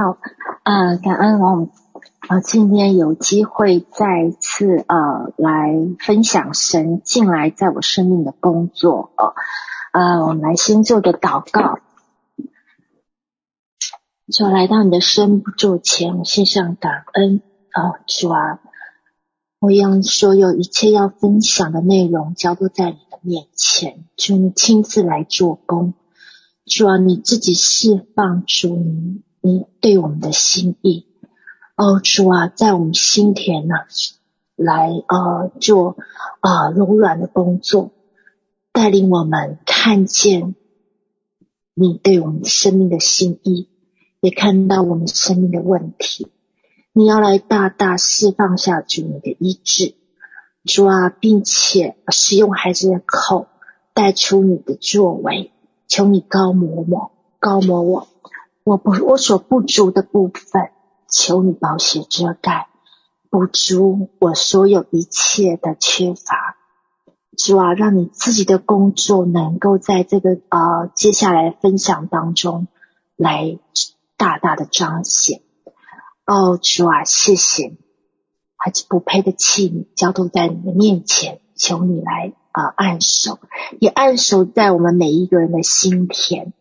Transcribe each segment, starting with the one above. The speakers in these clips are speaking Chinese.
好，呃，感恩我们呃今天有机会再次呃来分享神进来在我生命的工作哦，呃，我们来先做个祷告，就来到你的生命座前，我献上感恩。哦，主啊，我用所有一切要分享的内容交托在你的面前，求你亲自来做工，主啊，你自己释放主你。你对我们的心意，哦，主啊，在我们心田呢、来呃做呃柔软的工作，带领我们看见你对我们生命的心意，也看到我们生命的问题。你要来大大释放下主你的医治，主啊，并且使用孩子的口带出你的作为，求你膏抹我，膏抹我。我不，我所不足的部分，求你保血遮盖，补足我所有一切的缺乏。主啊，让你自己的工作能够在这个呃接下来分享当中来大大的彰显。哦，主啊，谢谢，还是不配的器皿交托在你的面前，求你来啊、呃、按手，也按手在我们每一个人的心田。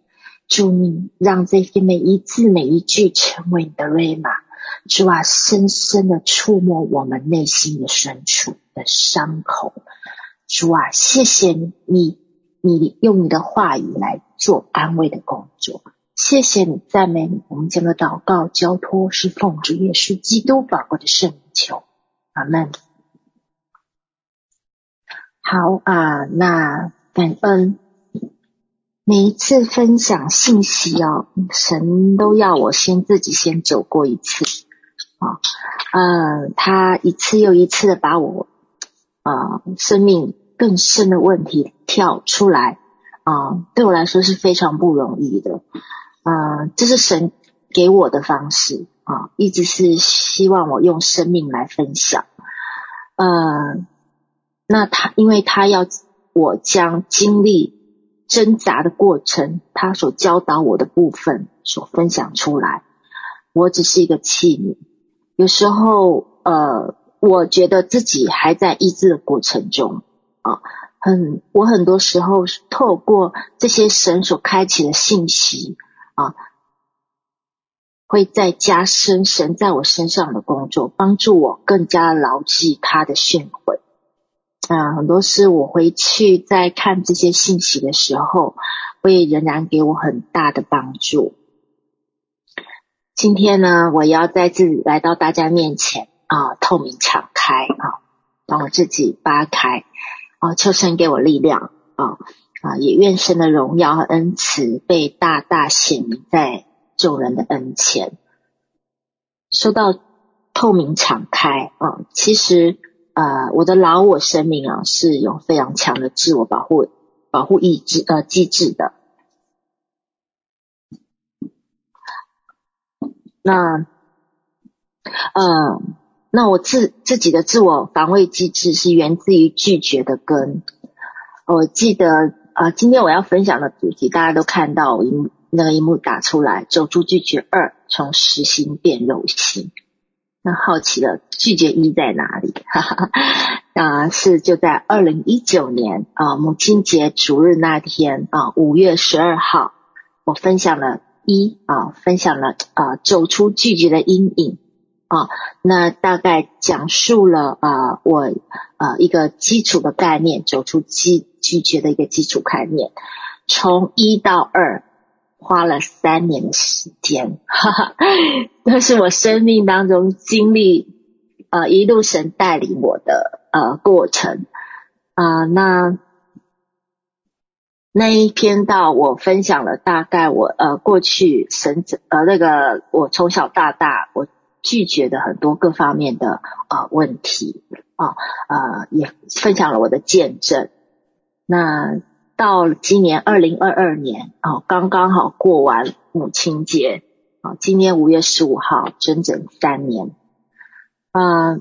祝你让这些每一字每一句成为你的瑞玛，主啊，深深的触摸我们内心的深处的伤口。主啊，谢谢你，你用你的话语来做安慰的工作。谢谢你，赞美你。我们将的祷告交托，是奉主耶稣基督宝贵的圣名求，阿门。好啊，那感恩。每一次分享信息哦，神都要我先自己先走过一次啊，嗯，他一次又一次的把我啊生命更深的问题跳出来啊，对我来说是非常不容易的，嗯，这是神给我的方式啊，一直是希望我用生命来分享，嗯，那他因为他要我将经历。挣扎的过程，他所教导我的部分所分享出来，我只是一个器皿。有时候，呃，我觉得自己还在医治的过程中啊，很，我很多时候透过这些神所开启的信息啊，会再加深神在我身上的工作，帮助我更加牢记他的训诲。啊，很多事我回去在看这些信息的时候，会仍然给我很大的帮助。今天呢，我要再次来到大家面前啊，透明敞开啊，把我自己扒开啊，求神给我力量啊啊，也愿神的荣耀和恩慈被大大显明在众人的恩前。说到透明敞开啊，其实。呃，我的老我生命啊，是有非常强的自我保护保护意志呃机制的。那呃，那我自自己的自我防卫机制是源自于拒绝的根。我记得啊、今天我要分享的主题，大家都看到我萤那个一幕打出来，走出拒绝二，从实心变柔心。那好奇的，拒绝一在哪里？哈哈，啊，是就在二零一九年啊母亲节主日那天啊五月十二号，我分享了一啊，分享了啊走出拒绝的阴影啊，那大概讲述了啊我啊一个基础的概念，走出拒拒绝的一个基础概念，从一到二。花了三年的时间，哈哈，那是我生命当中经历，呃，一路神带领我的呃过程啊、那那一篇到我分享了大概我呃过去神呃那个我从小到大我拒绝的很多各方面的呃问题啊呃也分享了我的见证。那。到今年二零二二年啊，刚刚好过完母亲节啊，今年五月十五号，整整三年。啊，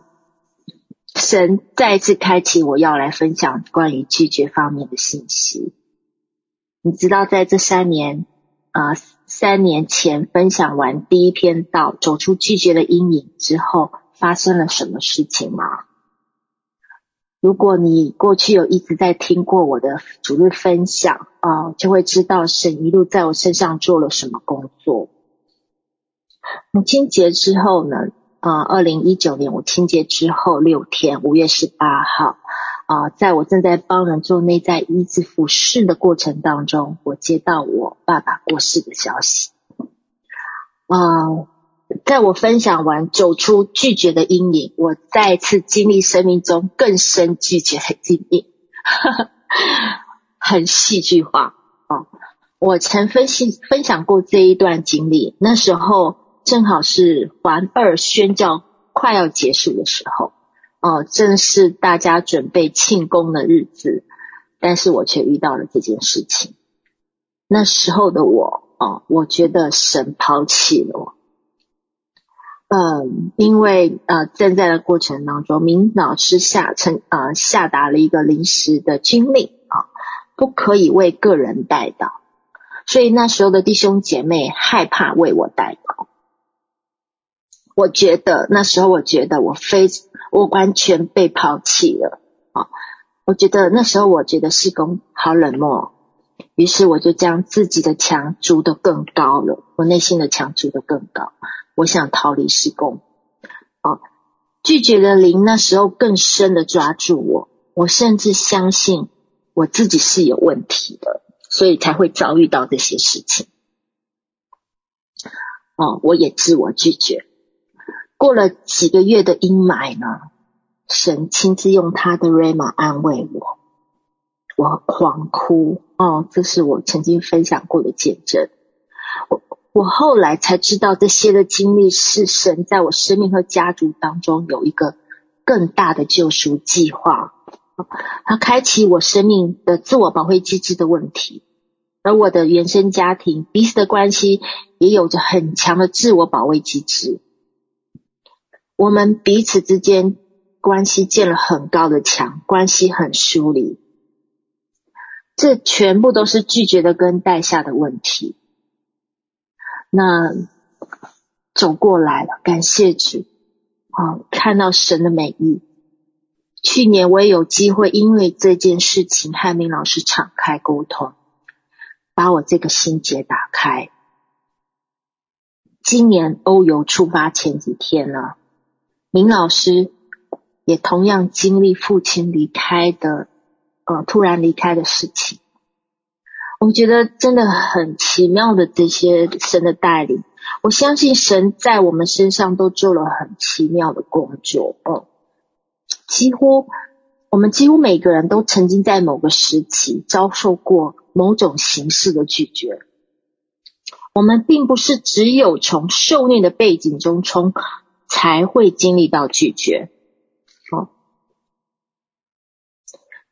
神再次开启我要来分享关于拒绝方面的信息。你知道，在这三年啊，三年前分享完第一篇道，走出拒绝的阴影之后，发生了什么事情吗？如果你过去有一直在听过我的主日分享啊，就会知道神一路在我身上做了什么工作。母亲节之后呢，啊，二零一九年母亲节之后六天，五月十八号，啊，在我正在帮人做内在医治服事的过程当中，我接到我爸爸过世的消息。啊，在我分享完走出拒绝的阴影，我再次经历生命中更深拒绝的经历，很戏剧化啊！我曾分析分享过这一段经历，那时候。正好是环二宣教快要结束的时候，哦，正是大家准备庆功的日子，但是我却遇到了这件事情。那时候的我，哦，我觉得神抛弃了我。嗯，因为呃，正在的过程当中，明老师下曾呃下达了一个临时的军令啊，不可以为个人代祷，所以那时候的弟兄姐妹害怕为我代祷。我觉得那时候，我觉得我非我完全被抛弃了啊！我觉得那时候，我觉得事工好冷漠，于是我就将自己的墙筑得更高了，我内心的墙筑得更高。我想逃离施工哦！拒绝的灵那时候更深的抓住我，我甚至相信我自己是有问题的，所以才会遭遇到这些事情。哦，我也自我拒绝。过了几个月的阴霾呢，神亲自用他的 Rhema 安慰我，我狂哭哦，这是我曾经分享过的见证。我我后来才知道，这些的经历是神在我生命和家族当中有一个更大的救赎计划，他开启我生命的自我保卫机制的问题，而我的原生家庭彼此的关系也有着很强的自我保卫机制。我们彼此之间关系建了很高的墙，关系很疏离，这全部都是拒绝的跟带下的问题。那走过来了，感谢主啊！看到神的美意。去年我也有机会因为这件事情和明老师敞开沟通，把我这个心结打开。今年欧游出发前几天呢，明老师也同样经历父亲离开的，呃，突然离开的事情。我觉得真的很奇妙的这些神的带领，我相信神在我们身上都做了很奇妙的工作。哦，几乎我们几乎每个人都曾经在某个时期遭受过某种形式的拒绝。我们并不是只有从受虐的背景中从。才会经历到拒绝。哦，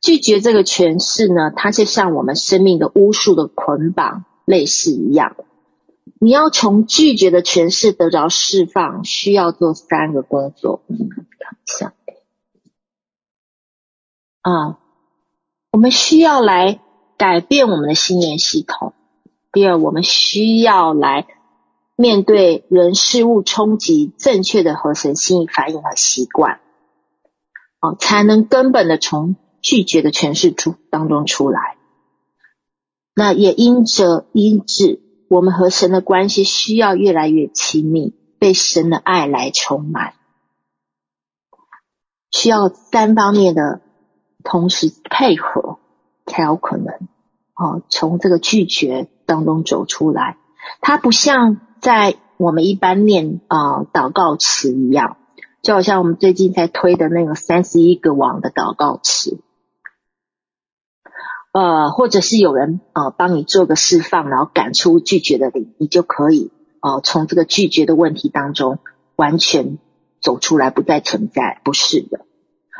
拒绝这个诠释呢，它就像我们生命的巫术的捆绑类似一样。你要从拒绝的诠释得着释放，需要做三个工作。看一下。啊，我们需要来改变我们的信念系统。第二，我们需要来。面对人事物冲击，正确的合神心意反应和习惯，哦，才能根本的从拒绝的诠释出当中出来。那也因着因着我们和神的关系需要越来越亲密，被神的爱来充满，需要三方面的同时配合，才有可能哦，从这个拒绝当中走出来。它不像。在我们一般念啊、祷告词一样，就好像我们最近在推的那个三十一个王的祷告词，呃，或者是有人啊、呃、帮你做个释放，然后赶出拒绝的你，你就可以啊、呃、从这个拒绝的问题当中完全走出来，不再存在。不是的，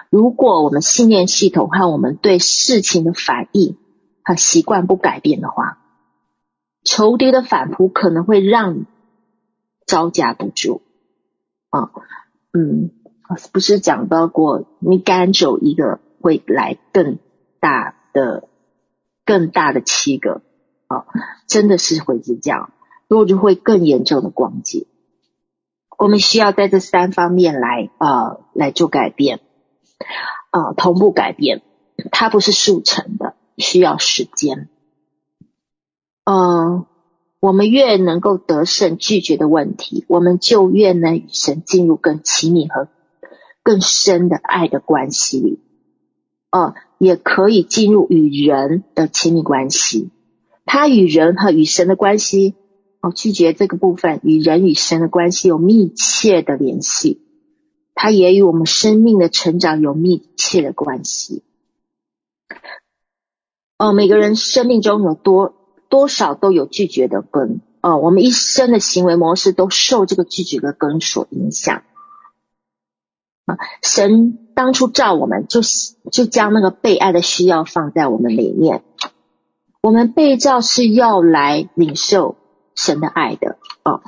如果我们信念系统和我们对事情的反应和习惯不改变的话，仇敌的反扑可能会让你。招架不住啊，嗯，不是讲到过，你赶走一个会来更大的、更大的七个啊，真的是会是这样。如果就会更严重的光解。我们需要在这三方面来呃来做改变，呃同步改变，它不是速成的，需要时间。嗯、我们越能够得胜拒绝的问题，我们就越能与神进入更亲密和更深的爱的关系里。呃，也可以进入与人的亲密关系。他与人和与神的关系。哦拒绝这个部分与人与神的关系有密切的联系，它也与我们生命的成长有密切的关系。哦，每个人生命中有多多少都有拒绝的根，哦，我们一生的行为模式都受这个拒绝的根所影响。啊，神当初造我们就就将那个被爱的需要放在我们里面，我们被造是要来领受。神的爱的哦，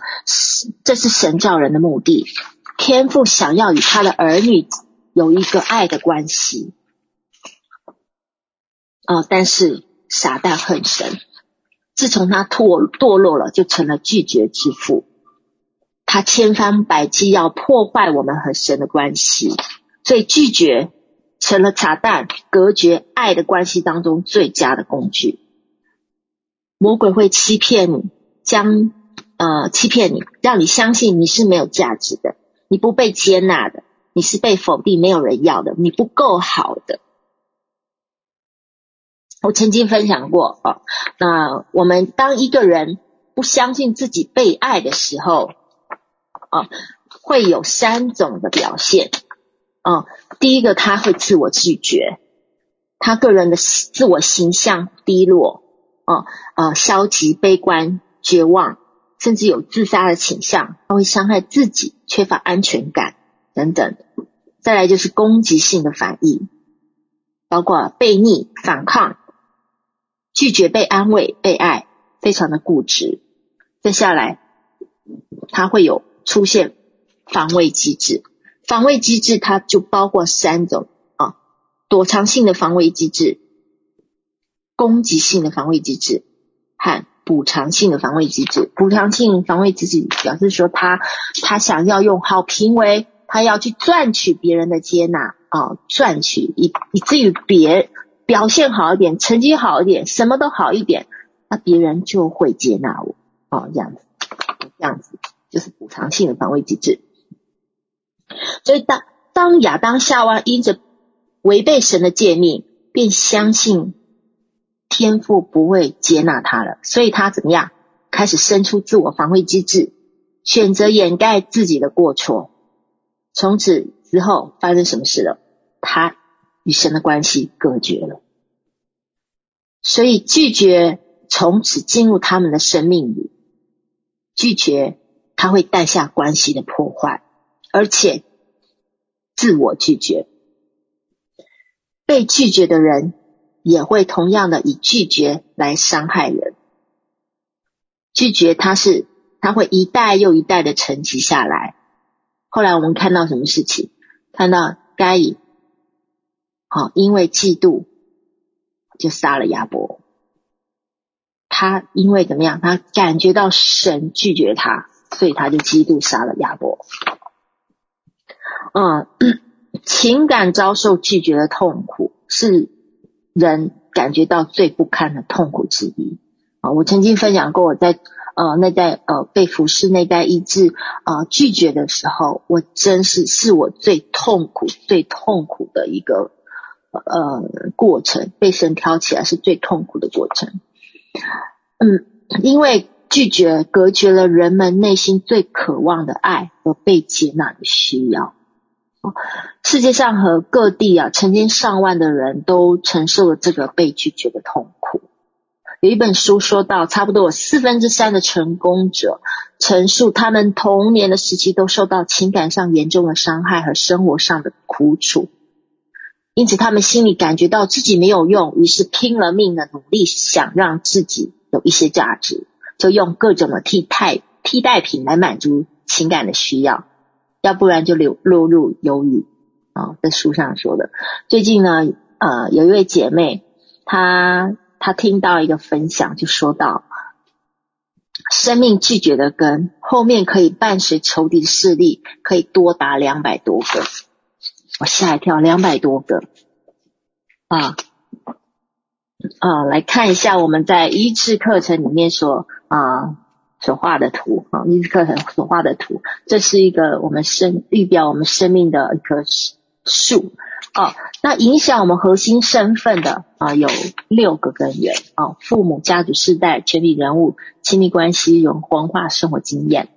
这是神造人的目的。天父想要与他的儿女有一个爱的关系，哦，但是撒旦恨神，自从他堕堕落了，就成了拒绝之父。他千方百计要破坏我们和神的关系，所以拒绝成了撒旦隔绝爱的关系当中最佳的工具。魔鬼会欺骗你。将呃欺骗你，让你相信你是没有价值的，你不被接纳的，你是被否定、没有人要的，你不够好的。我曾经分享过哦，那我们当一个人不相信自己被爱的时候，啊，会有三种的表现。啊，第一个他会自我拒绝，他个人的自我形象低落，啊啊，消极悲观。绝望，甚至有自杀的倾向，他会伤害自己，缺乏安全感等等。再来就是攻击性的反应，包括悖逆、反抗、拒绝被安慰、被爱，非常的固执。接下来，他会有出现防卫机制，防卫机制它就包括三种啊：躲藏性的防卫机制、攻击性的防卫机制和。补偿性的防卫机制，补偿性防卫机制表示说他他想要用好评为，他要去赚取别人的接纳啊，赚取以以至于别表现好一点，成绩好一点，什么都好一点，那别人就会接纳我哦，这样子，这样子就是补偿性的防卫机制。所以当当亚当夏娃因着违背神的诫命，便相信。天父不会接纳他了，所以他怎么样？开始生出自我防卫机制，选择掩盖自己的过错。从此之后发生什么事了？他与神的关系隔绝了，所以拒绝从此进入他们的生命里。拒绝他会带下关系的破坏，而且自我拒绝，被拒绝的人。也会同样的以拒绝来伤害人，拒绝他是他会一代又一代的沉积下来。后来我们看到什么事情？看到该隐，好，因为嫉妒就杀了亚伯。他因为怎么样？他感觉到神拒绝他，所以他就嫉妒杀了亚伯。嗯，情感遭受拒绝的痛苦是。人感觉到最不堪的痛苦之一啊！我曾经分享过，我在呃那代呃被服侍那代医治啊拒绝的时候，我真是是我最痛苦、最痛苦的一个呃过程。被神挑起来是最痛苦的过程。嗯，因为拒绝隔绝了人们内心最渴望的爱和被接纳的需要。世界上和各地啊，成千上万的人都承受了这个被拒绝的痛苦。有一本书说到，差不多有四分之三的成功者陈述，他们童年的时期都受到情感上严重的伤害和生活上的苦楚，因此他们心里感觉到自己没有用，于是拼了命的努力想让自己有一些价值，就用各种的替代替代品来满足情感的需要。要不然就流落入忧郁啊，在书上说的。最近呢，呃，有一位姐妹，她她听到一个分享，就说到，生命拒绝的根，后面可以伴随仇敌的势力，可以多达两百多个。我吓一跳，两百多个啊啊！来看一下我们在医治课程里面所啊所画的图啊，医治课程所画的图，这是一个我们生预表我们生命的一棵树。哦，那影响我们核心身份的啊，有六个根源啊，父母、家族、世代、权力人物、亲密关系、有文化、生活经验。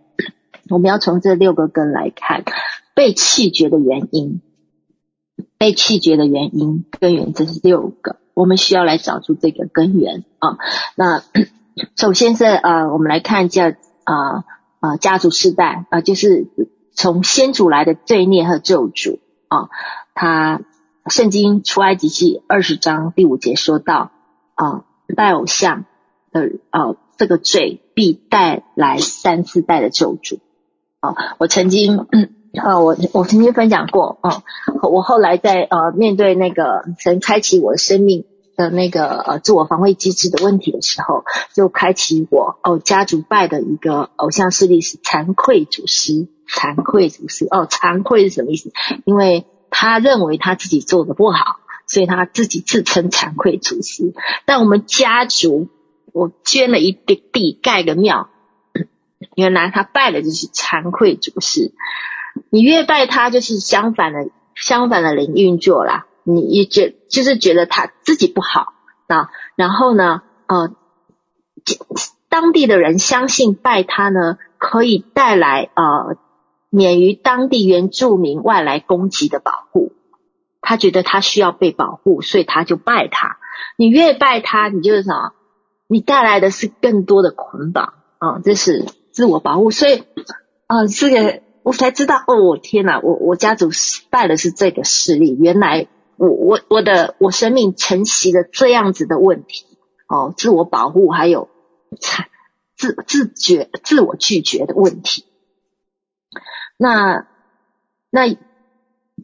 我们要从这六个根来看被弃绝的原因，被弃绝的原因根源，这是六个，我们需要来找出这个根源啊。那首先是呃，我们来看一下啊啊，家族世代啊，就是从先祖来的罪孽和咒诅啊。他圣经出埃及记二十章第五节说到啊，拜偶像的啊这个罪必带来三四代的咒诅啊。我曾经啊 我我曾经分享过啊，我后来在呃面对那个神开启我的生命的那个呃自我防卫机制的问题的时候，就开启我哦家族拜的一个偶像势力是惭愧祖师，惭愧祖师哦，惭愧是什么意思？因为他认为他自己做的不好，所以他自己自称惭愧祖师。但我们家族，我捐了一地地盖个庙，原来他拜的就是惭愧祖师。你越拜他，就是相反的，相反的灵运作啦。你也觉就是觉得他自己不好啊，然后呢，呃，当地的人相信拜他呢，可以带来呃。免于当地原住民外来攻击的保护，他觉得他需要被保护，所以他就拜他。你越拜他，你就是什么？你带来的是更多的捆绑啊！这是自我保护。所以啊，这个我才知道哦，我天哪！我我家族拜的是这个势力，原来我我我的我生命承袭了这样子的问题哦，自我保护还有自自觉自我拒绝的问题。那那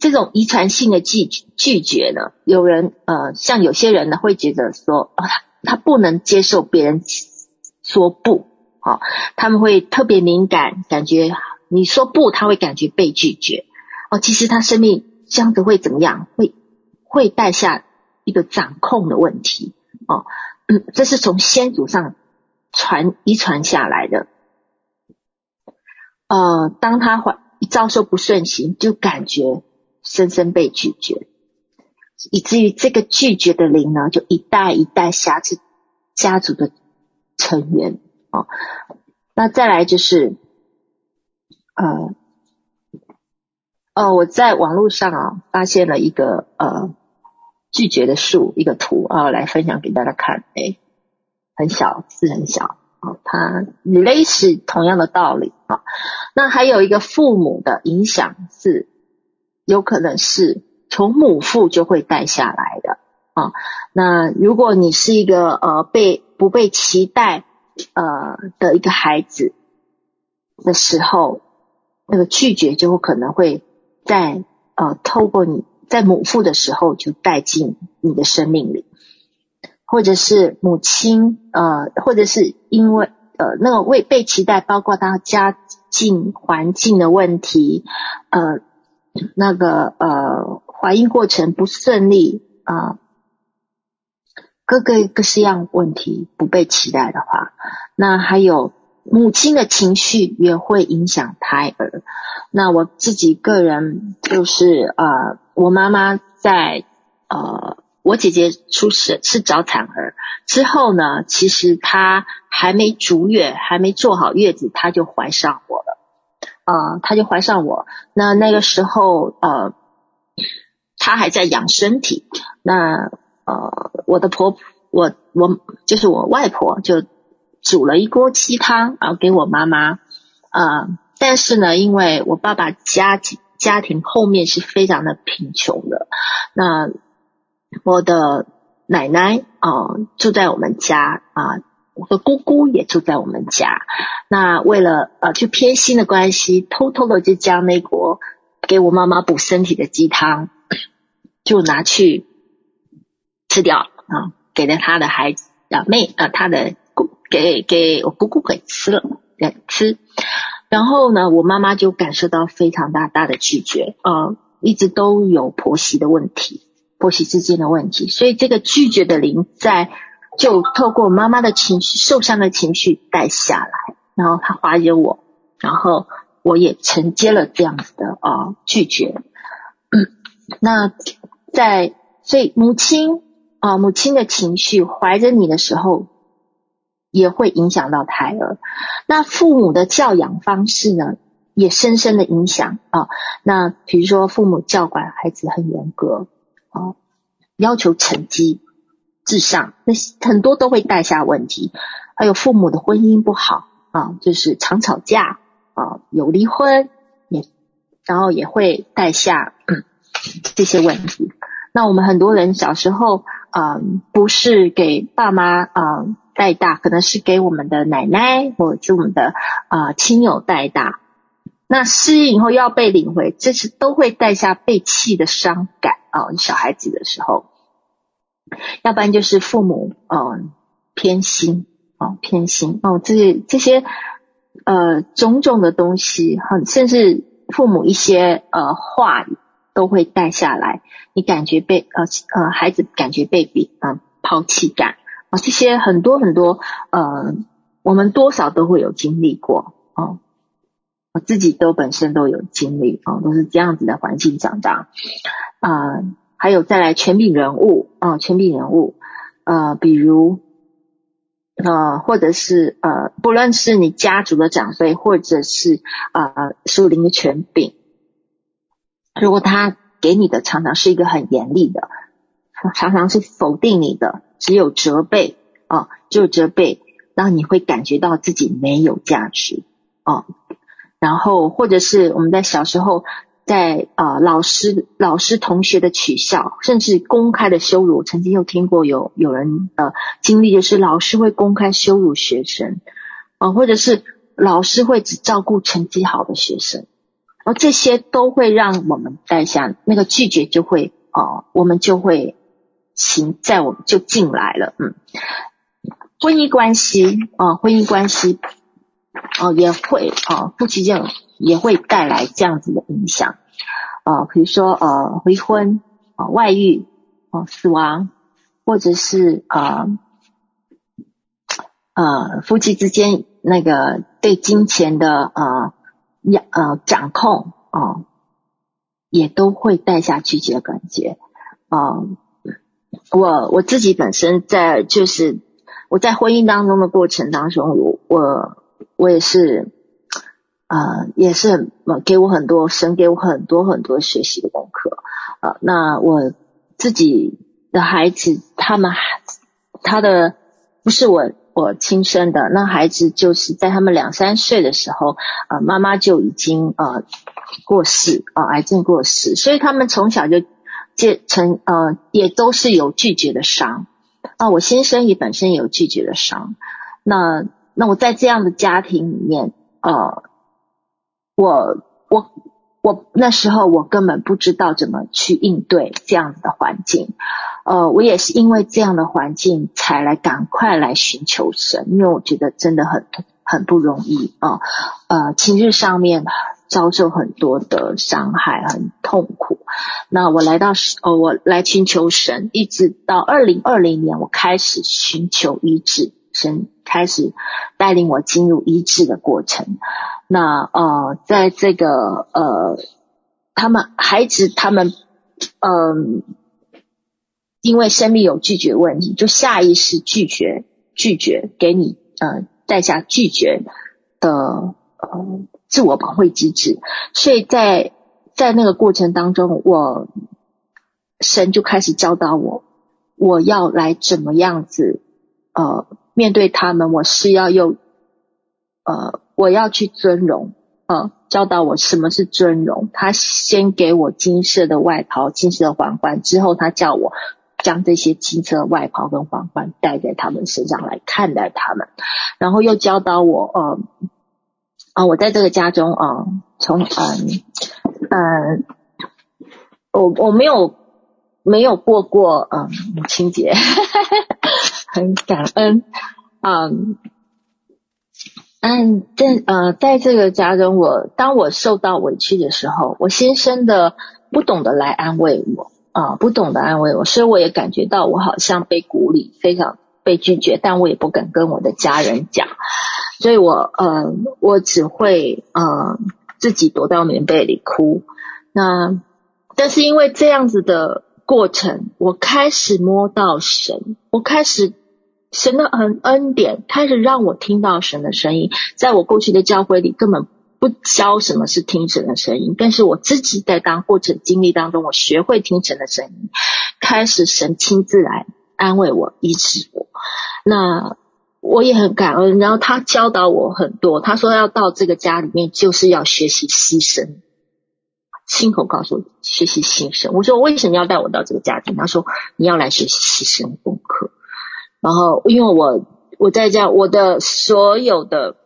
这种遗传性的拒拒绝呢？有人呃，像有些人呢，会觉得说，啊、哦，他他不能接受别人说不，好、哦，他们会特别敏感，感觉你说不，他会感觉被拒绝。哦，其实他生命这样子会怎么样？会会带下一个掌控的问题。哦，嗯，这是从先祖上传遗传下来的。呃，当他怀一遭受不顺行，就感觉深深被拒绝，以至于这个拒绝的灵呢，就一代一代挟持家族的成员哦。那再来就是，呃，哦，我在网络上啊发现了一个呃拒绝的树一个图啊，来分享给大家看。诶，很小，字很小。它类似同样的道理啊。那还有一个父母的影响是，有可能是从母父就会带下来的啊。那如果你是一个呃被不被期待呃的一个孩子的时候，那个拒绝就可能会在呃透过你在母父的时候就带进你的生命里。或者是母亲，呃，或者是因为呃那个未被期待，包括他家境环境的问题，呃，那个呃怀孕过程不顺利啊，呃，各个各式样问题不被期待的话，那还有母亲的情绪也会影响胎儿。那我自己个人就是呃，我妈妈在呃。我姐姐出生是早产儿，之后呢，其实她还没足月，还没坐好月子，她就怀上我了，啊、呃，她就怀上我。那那个时候，呃，她还在养身体。那呃，我的婆婆，我我就是我外婆，就煮了一锅鸡汤，然后给我妈妈。呃，但是呢，因为我爸爸家庭家庭后面是非常的贫穷的，那。我的奶奶啊、住在我们家啊，我的姑姑也住在我们家。那为了呃就偏心的关系，偷偷的就将那锅给我妈妈补身体的鸡汤，就拿去吃掉啊，给了他的孩子啊妹啊，他的姑给给我姑姑给吃了，给吃。然后呢，我妈妈就感受到非常大大的拒绝，呃，一直都有婆媳的问题，婆媳之间的问题，所以这个拒绝的灵在就透过妈妈的情绪、受伤的情绪带下来，然后她怀疑我，然后我也承接了这样子的啊、呃、拒绝。嗯，那在所以母亲啊、母亲的情绪怀着你的时候。也会影响到胎儿。那父母的教养方式呢，也深深的影响啊。那比如说，父母教管孩子很严格啊，要求成绩至上，那很多都会带下问题。还有父母的婚姻不好啊，就是常吵架啊，有离婚也，然后也会带下嗯 这些问题。那我们很多人小时候啊，不是给爸妈啊。带大可能是给我们的奶奶或者是我们的啊、亲友带大，那适应以后又要被领回，这是都会带下被弃的伤感啊、小孩子的时候，要不然就是父母嗯、偏心啊、呃、偏心。哦、这些这些呃种种的东西，很甚至父母一些呃话语都会带下来，你感觉被呃呃孩子感觉被比呃抛弃感。啊，这些很多很多，呃，我们多少都会有经历过啊，我自己都本身都有经历啊，都是这样子的环境长大啊。还有再来权柄人物啊，权柄人物，呃，比如呃，或者是呃，不论是你家族的长辈，或者是呃属灵的权柄，如果他给你的常常是一个很严厉的，常常是否定你的。只有责备啊，只有责备，让你会感觉到自己没有价值啊。然后或者是我们在小时候在啊老师老师同学的取笑，甚至公开的羞辱，曾经有听过有有人呃经历，就是老师会公开羞辱学生啊，或者是老师会只照顾成绩好的学生，而这些都会让我们带下那个拒绝，就会啊，我们就会。行，在我们就进来了，嗯，婚姻关系啊，婚姻关系、啊、也会啊，夫妻间也会带来这样子的影响啊，比如说呃离婚啊、外遇啊、死亡，或者是啊呃夫妻之间那个对金钱的啊要呃掌控啊，也都会带下去这个感觉啊。我我自己本身在就是我在婚姻当中的过程当中，我我我也是呃也是很给我很多神给我很多很多学习的功课呃，那我自己的孩子他们他的不是我我亲生的，那孩子就是在他们两三岁的时候呃妈妈就已经呃过世啊、癌症过世，所以他们从小就。这成呃也都是有拒绝的伤啊，我先生也本身也有拒绝的伤。那那我在这样的家庭里面，呃，我我我那时候我根本不知道怎么去应对这样子的环境。呃，我也是因为这样的环境才来赶快来寻求神，因为我觉得真的很很不容易啊。呃，情绪上面。遭受很多的伤害，很痛苦。那我来到哦，我来寻求神，一直到二零二零年，我开始寻求医治，神开始带领我进入医治的过程。那呃，在这个呃，他们孩子他们嗯、因为生命有拒绝问题，就下意识拒绝拒绝给你呃带下拒绝的呃。自我保护机制，所以在在那个过程当中，我神就开始教导我，我要来怎么样子呃面对他们，我是要用呃我要去尊荣呃教导我什么是尊荣。他先给我金色的外袍、金色的皇冠，之后他叫我将这些金色的外袍跟皇冠戴在他们身上来看待他们，然后又教导我呃。啊，我在这个家中啊，从嗯嗯，我我没有没有过过嗯母亲节，很感恩啊，嗯，在呃，在这个家中，我当我受到委屈的时候，我先生的不懂得来安慰我啊、不懂得安慰我，所以我也感觉到我好像被孤立，非常被拒绝，但我也不敢跟我的家人讲，所以我呃，我只会呃自己躲到棉被里哭。那但是因为这样子的过程，我开始摸到神，我开始。神的恩恩典开始让我听到神的声音，在我过去的教会里根本不教什么是听神的声音，但是我自己在当过程经历当中，我学会听神的声音，开始神亲自来安慰我、医治我。那我也很感恩，然后他教导我很多，他说要到这个家里面就是要学习牺牲，亲口告诉我学习牺牲。我说为什么要带我到这个家庭？他说你要来学习牺牲功课。然后，因为我我在家，我的所有的，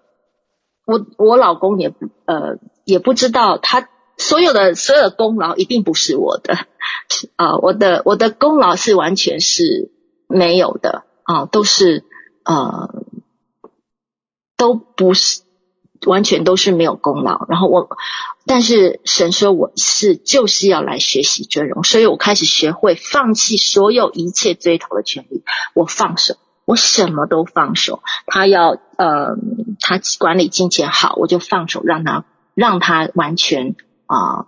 我我老公也呃也不知道，他所有的所有的功劳一定不是我的 啊，我的我的功劳是完全是没有的啊，都是呃都不是。完全都是没有功劳，然后我，但是神说我是就是要来学习尊荣，所以我开始学会放弃所有一切追讨的权利，我放手，我什么都放手。他要呃，他管理金钱好，我就放手，让他让他完全啊、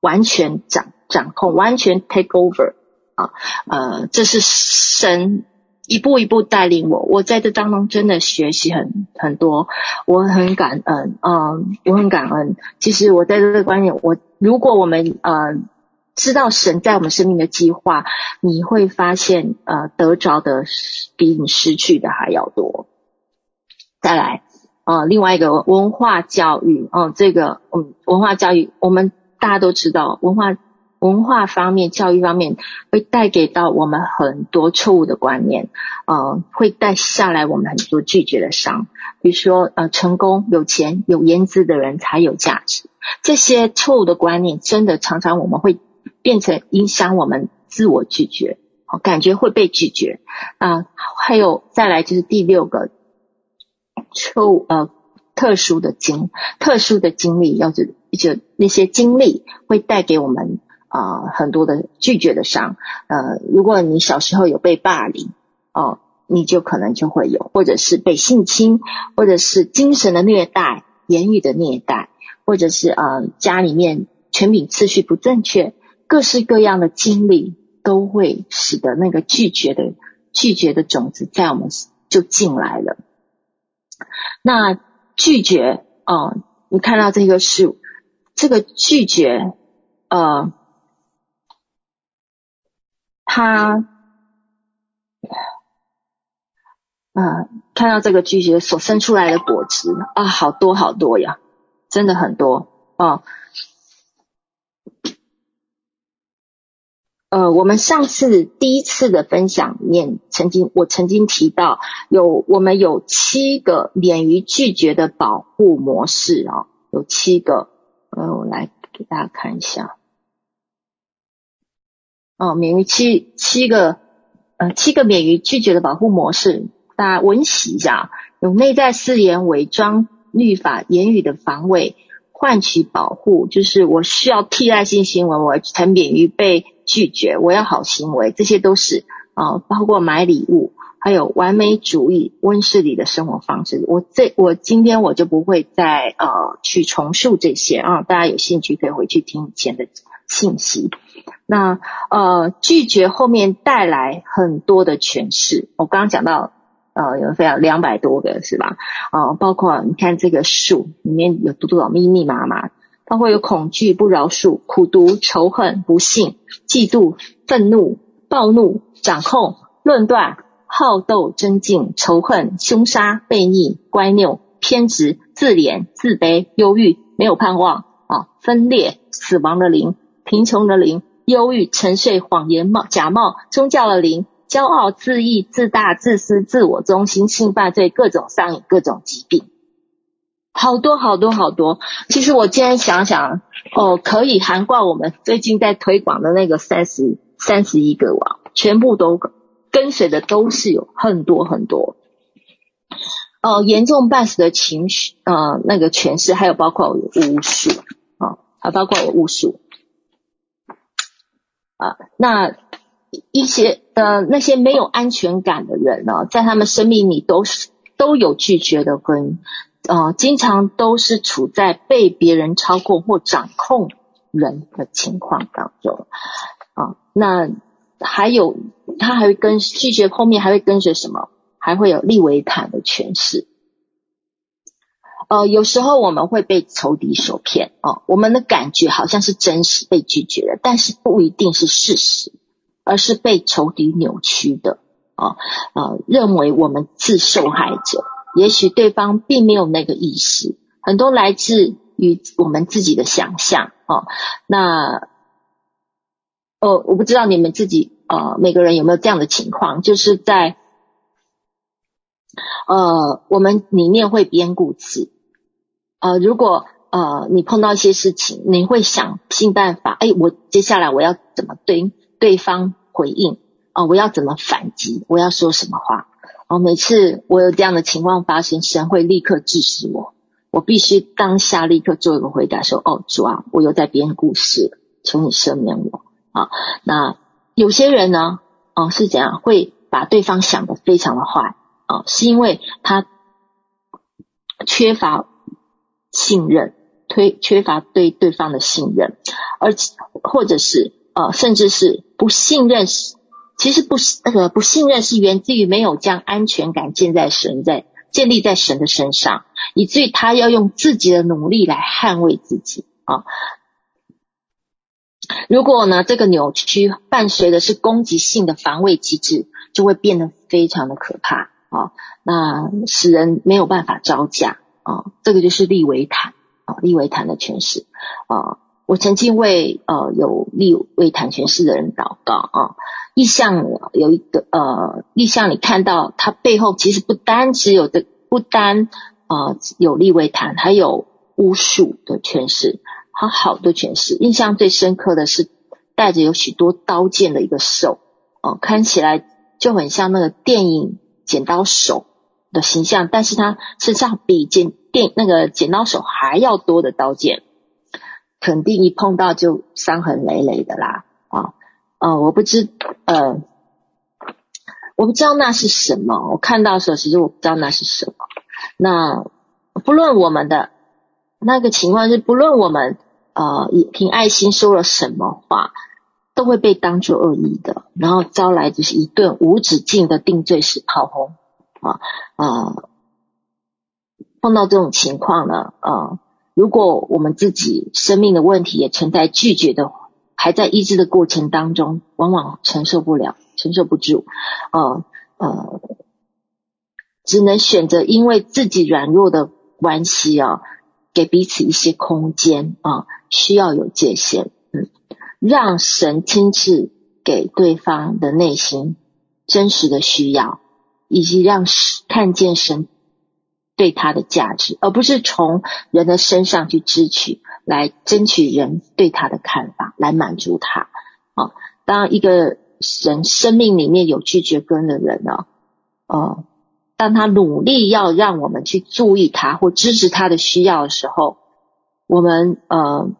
完全掌掌控，完全 take over 啊，呃，这是神。一步一步带领我，我在这当中真的学习很很多，我很感恩，嗯，我很感恩。其实我在这个观念，我如果我们呃知道神在我们生命的计划，你会发现呃得着的比你失去的还要多。再来，呃，另外一个文化教育，嗯、这个嗯文化教育，我们大家都知道文化。文化方面、教育方面会带给到我们很多错误的观念，呃，会带下来我们很多拒绝的伤。比如说，呃，成功、有钱、有颜值的人才有价值，这些错误的观念，真的常常我们会变成影响我们自我拒绝，感觉会被拒绝啊、还有再来就是第六个错误，呃，特殊的经特殊的经历，要就就那些经历会带给我们。啊、很多的拒绝的伤，呃，如果你小时候有被霸凌，哦、你就可能就会有，或者是被性侵，或者是精神的虐待、言语的虐待，或者是呃家里面权柄次序不正确，各式各样的经历都会使得那个拒绝的拒绝的种子在我们就进来了。那拒绝，哦、你看到这个树，这个拒绝，呃。他，啊，看到这个拒绝所生出来的果子啊，好多好多呀，真的很多啊。呃，我们上次第一次的分享里面，曾经我曾经提到，有我们有七个免于拒绝的保护模式啊，有七个，呃，我来给大家看一下。哦，免于七七个，呃，七个免于拒绝的保护模式，大家温习一下。有内在誓言、伪装律法、言语的防卫、换取保护，就是我需要替代性行为，我才免于被拒绝。我要好行为，这些都是啊、包括买礼物，还有完美主义、温室里的生活方式。我这我今天我就不会再呃去重述这些啊，大家有兴趣可以回去听以前的信息。那呃，拒绝后面带来很多的诠释。我刚刚讲到，呃，有非常两百多个是吧？呃，包括你看这个树里面有多少密密麻麻，包括有恐惧、不饶恕、苦读、仇恨、不信、嫉妒、愤怒、暴怒、掌控、论断、好斗、争竞、仇恨、凶杀、悖逆、乖谬、偏执、自怜、自卑、忧郁、没有盼望啊，分裂、死亡的灵、贫穷的灵。忧郁、沉睡、谎言冒、假冒、宗教的灵、骄傲、自义、自大、自私、自我中心、性犯罪、各种上瘾、各种疾病，好多好多好多。其实我今天想想，哦，可以涵盖我们最近在推广的那个三十三十一个网，全部都跟随的都是有很多很多。呃，严重半死的情绪，呃，那个诠释，还有包括我巫术啊，还包括我巫术啊，那一些呃那些没有安全感的人呢，在他们生命里都是都有拒绝的根，呃，经常都是处在被别人操控或掌控人的情况当中啊，那还有他还会跟拒绝后面还会跟着什么？还会有利维坦的诠释，呃，有时候我们会被仇敌所骗哦，我们的感觉好像是真实被拒绝的，但是不一定是事实，而是被仇敌扭曲的啊，呃，认为我们是受害者，也许对方并没有那个意思，很多来自于我们自己的想象哦，那，呃，我不知道你们自己呃每个人有没有这样的情况，就是在。呃，我们里面会编故事。呃，如果呃你碰到一些事情，你会想尽办法，哎，我接下来我要怎么对对方回应？啊、我要怎么反击？我要说什么话？哦、每次我有这样的情况发生，神会立刻制止我，我必须当下立刻做一个回答，说：哦，主啊，我又在编故事，求你赦免我。啊，那有些人呢，哦、是怎样会把对方想得非常的坏。啊，是因为他缺乏信任，推缺乏对对方的信任，而或者是呃，甚至是不信任。其实不是那个不信任，是源自于没有将安全感建在神在建立在神的身上，以至于他要用自己的努力来捍卫自己啊。如果呢，这个扭曲伴随的是攻击性的防卫机制，就会变得非常的可怕。啊，那使人没有办法招架啊，这个就是利维坦啊，利维坦的诠释啊。我曾经为呃有利维坦诠释的人祷告啊，意象有一个呃意象，你看到它背后其实不单只有的，不单啊有利维坦，还有巫术的诠释，它好的诠释。印象最深刻的是带着有许多刀剑的一个手哦，看起来就很像那个电影。剪刀手的形象，但是他身上比剪电那个剪刀手还要多的刀剑，肯定一碰到就伤痕累累的啦啊！呃，我不知呃，我不知道那是什么。我看到的时候，其实我不知道那是什么。那不论我们的那个情况是，不论我们呃凭爱心说了什么话。都会被当作恶意的，然后招来就是一顿无止境的定罪式炮轰啊啊！碰到这种情况呢，啊，如果我们自己生命的问题也存在拒绝的，还在医治的过程当中，往往承受不了，承受不住，啊呃，只能选择因为自己软弱的关系啊，给彼此一些空间啊，需要有界限，嗯。让神亲自给对方的内心真实的需要，以及让看见神对他的价值，而不是从人的身上去支取，来争取人对他的看法，来满足他。啊，当一个人生命里面有拒绝根的人呢，啊，当他努力要让我们去注意他或支持他的需要的时候，我们呃。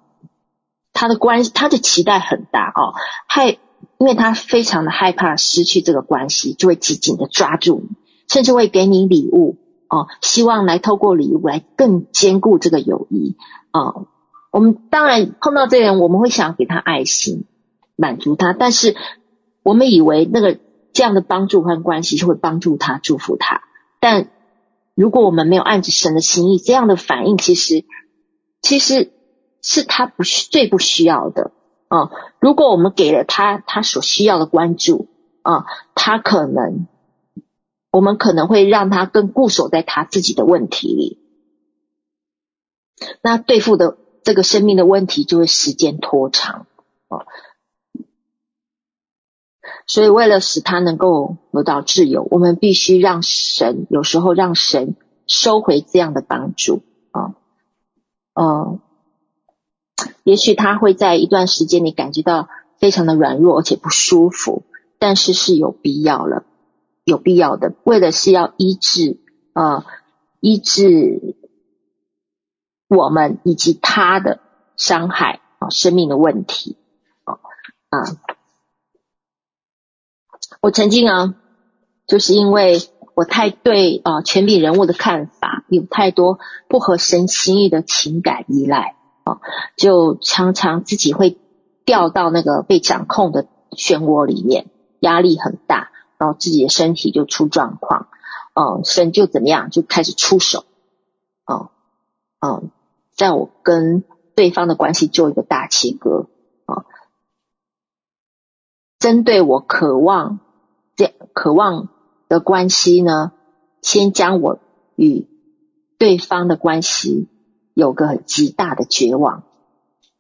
他的关，他的期待很大哦，害，因为他非常的害怕失去这个关系，就会紧紧的抓住你，甚至会给你礼物哦，希望来透过礼物来更坚固这个友谊哦。我们当然碰到这个人，我们会想给他爱心，满足他，但是我们以为那个这样的帮助和关系就会帮助他、祝福他，但如果我们没有按着神的心意，这样的反应其实，其实。是他不需最不需要的啊！如果我们给了他他所需要的关注啊，他可能我们可能会让他更固守在他自己的问题里，那对付的这个生命的问题就会时间拖长啊。所以为了使他能够得到自由，我们必须让神有时候让神收回这样的帮助啊，嗯。也许他会在一段时间里感觉到非常的软弱而且不舒服，但是是有必要了，有必要的，为的是要医治啊、呃，医治我们以及他的伤害啊，生命的问题啊啊！我曾经啊，就是因为我太对啊权柄人物的看法有太多不合神心意的情感依赖就常常自己会掉到那个被掌控的漩涡里面，压力很大。然后自己的身体就出状况，嗯，神就怎么样，就开始出手，嗯嗯，在我跟对方的关系做一个大切割，啊、针对我渴望这渴望的关系呢，先将我与对方的关系有个很极大的绝望，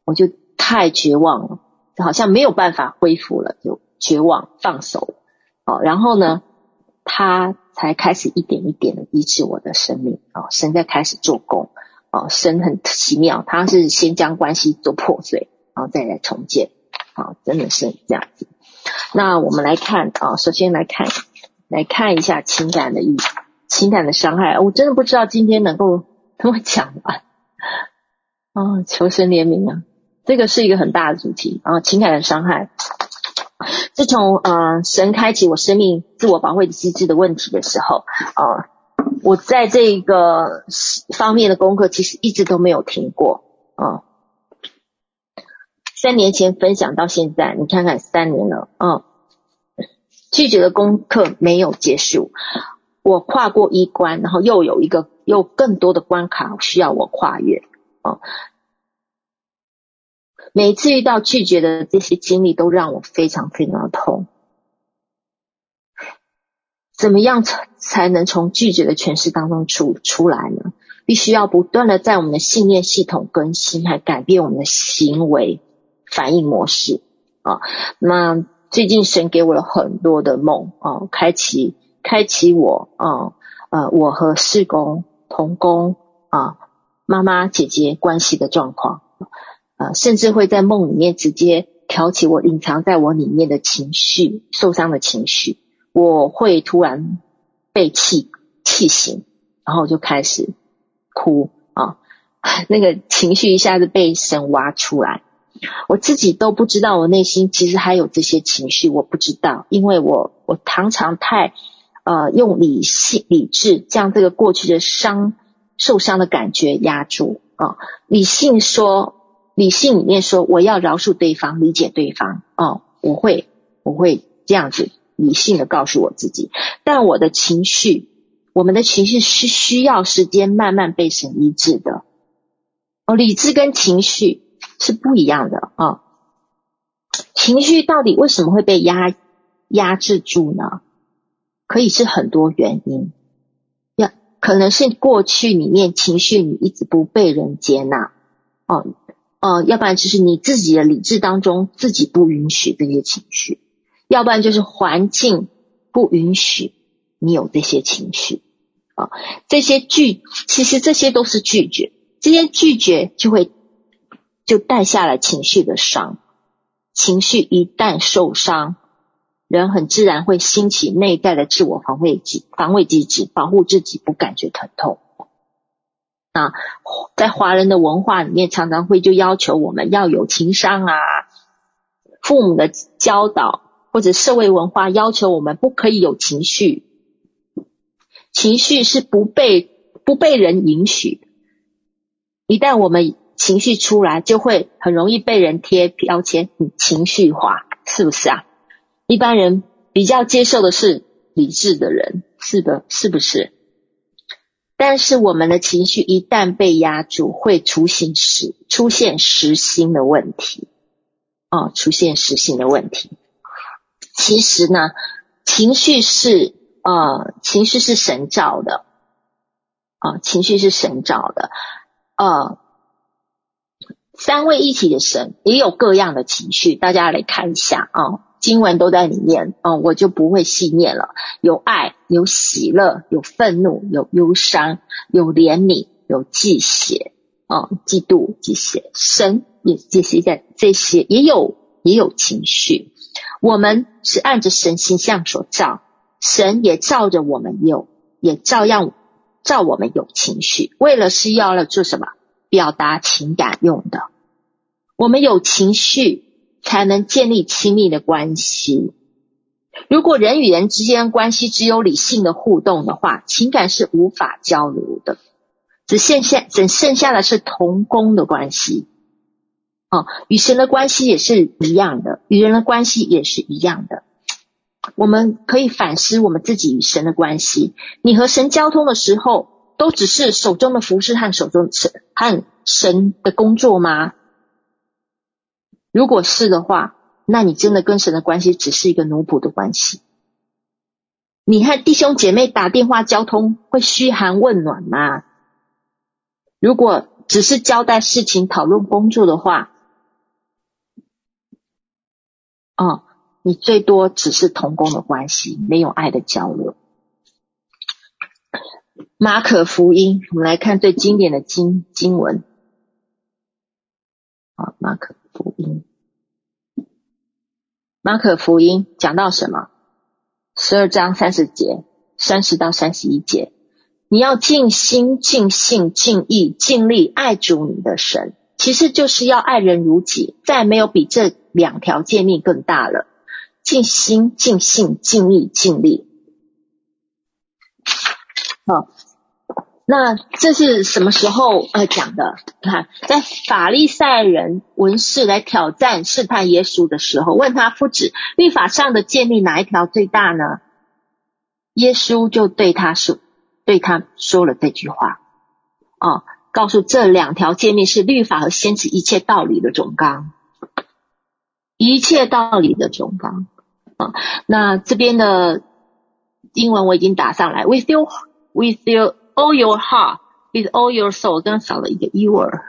我就太绝望了，好像没有办法恢复了，就绝望放手。哦然后呢，他才开始一点一点的医治我的生命哦！神在开始做工哦！神很奇妙，他是先将关系做破碎，然后再来重建啊！真的是这样子。那我们来看啊，首先来看来看一下情感的意情感的伤害。我真的不知道今天能够跟我讲完啊！求神怜悯啊！这个是一个很大的主题啊！情感的伤害。自从呃神开启我生命自我保卫机制的问题的时候，呃，我在这个方面的功课其实一直都没有停过，啊、三年前分享到现在，你看看三年了，嗯、拒绝的功课没有结束，我跨过一关，然后又有一个有更多的关卡需要我跨越，啊、每次遇到拒绝的这些经历，都让我非常非常的痛。怎么样才才能从拒绝的诠释当中出出来呢？必须要不断的在我们的信念系统更新，还改变我们的行为反应模式啊。那最近神给我了很多的梦啊，开启开启我啊呃，我和事工同工啊妈妈姐姐关系的状况。啊，甚至会在梦里面直接挑起我隐藏在我里面的情绪，受伤的情绪。我会突然被气气醒，然后就开始哭啊，那个情绪一下子被神挖出来。我自己都不知道，我内心其实还有这些情绪，我不知道，因为我我常常太呃用理性理智将这个过去的伤受伤的感觉压住啊，理性说。理性里面说，我要饶恕对方，理解对方，哦，我会，我会这样子理性的告诉我自己。但我的情绪，我们的情绪是需要时间慢慢被神医治的。哦，理智跟情绪是不一样的啊，情绪到底为什么会被压压制住呢？可以是很多原因，要可能是过去里面情绪你一直不被人接纳，哦。哦，要不然就是你自己的理智当中自己不允许这些情绪，要不然就是环境不允许你有这些情绪啊。这些拒，其实这些都是拒绝，这些拒绝就会就带下了情绪的伤。情绪一旦受伤，人很自然会兴起内在的自我防卫机防卫机制，保护自己不感觉疼痛。啊，在华人的文化里面，常常会就要求我们要有情商啊，父母的教导或者社会文化要求我们不可以有情绪，情绪是不被不被人允许。一旦我们情绪出来，就会很容易被人贴标签，你情绪化，是不是啊？一般人比较接受的是理智的人，是的，是不是？但是我们的情绪一旦被压住，会出现实出现实心的问题，哦，出现实心的问题。其实呢，情绪是呃，情绪是神造的，啊、情绪是神造的，呃，三位一体的神也有各样的情绪，大家来看一下啊。经文都在里面，哦，我就不会细念了。有爱，有喜乐，有愤怒，有忧伤，有怜悯，有忌邪，哦，嫉妒、忌邪，神也这些在这些也有也有情绪。我们是按着神形象所造，神也照着我们有，也照样照我们有情绪，为了是要了做什么？表达情感用的。我们有情绪，才能建立亲密的关系。如果人与人之间关系只有理性的互动的话，情感是无法交流的，只剩下只剩下的是同工的关系。哦，与神的关系也是一样的，与人的关系也是一样的。我们可以反思我们自己与神的关系。你和神交通的时候，都只是手中的服饰和手中神和神的工作吗？如果是的话，那你真的跟神的关系只是一个奴仆的关系。你和弟兄姐妹打电话交通会嘘寒问暖吗？如果只是交代事情、讨论工作的话，哦，你最多只是同工的关系，没有爱的交流。马可福音，我们来看最经典的经经文。啊，马可。福音，马可福音讲到什么？十二章三十节，三十到三十一节，你要尽心、尽性、尽意、尽力爱主你的神，其实就是要爱人如己，再没有比这两条诫命更大了。尽心、尽性、尽意、尽力。好。那这是什么时候呃讲的？看，在法利赛人文士来挑战试探耶稣的时候，问他夫子，律法上的诫命哪一条最大呢？耶稣就对他说，对他说了这句话，哦，告诉这两条诫命是律法和先知一切道理的总纲，一切道理的总纲。啊、那这边的英文我已经打上来，with you, with you。All your heart, with all your soul，刚刚少了一个 your。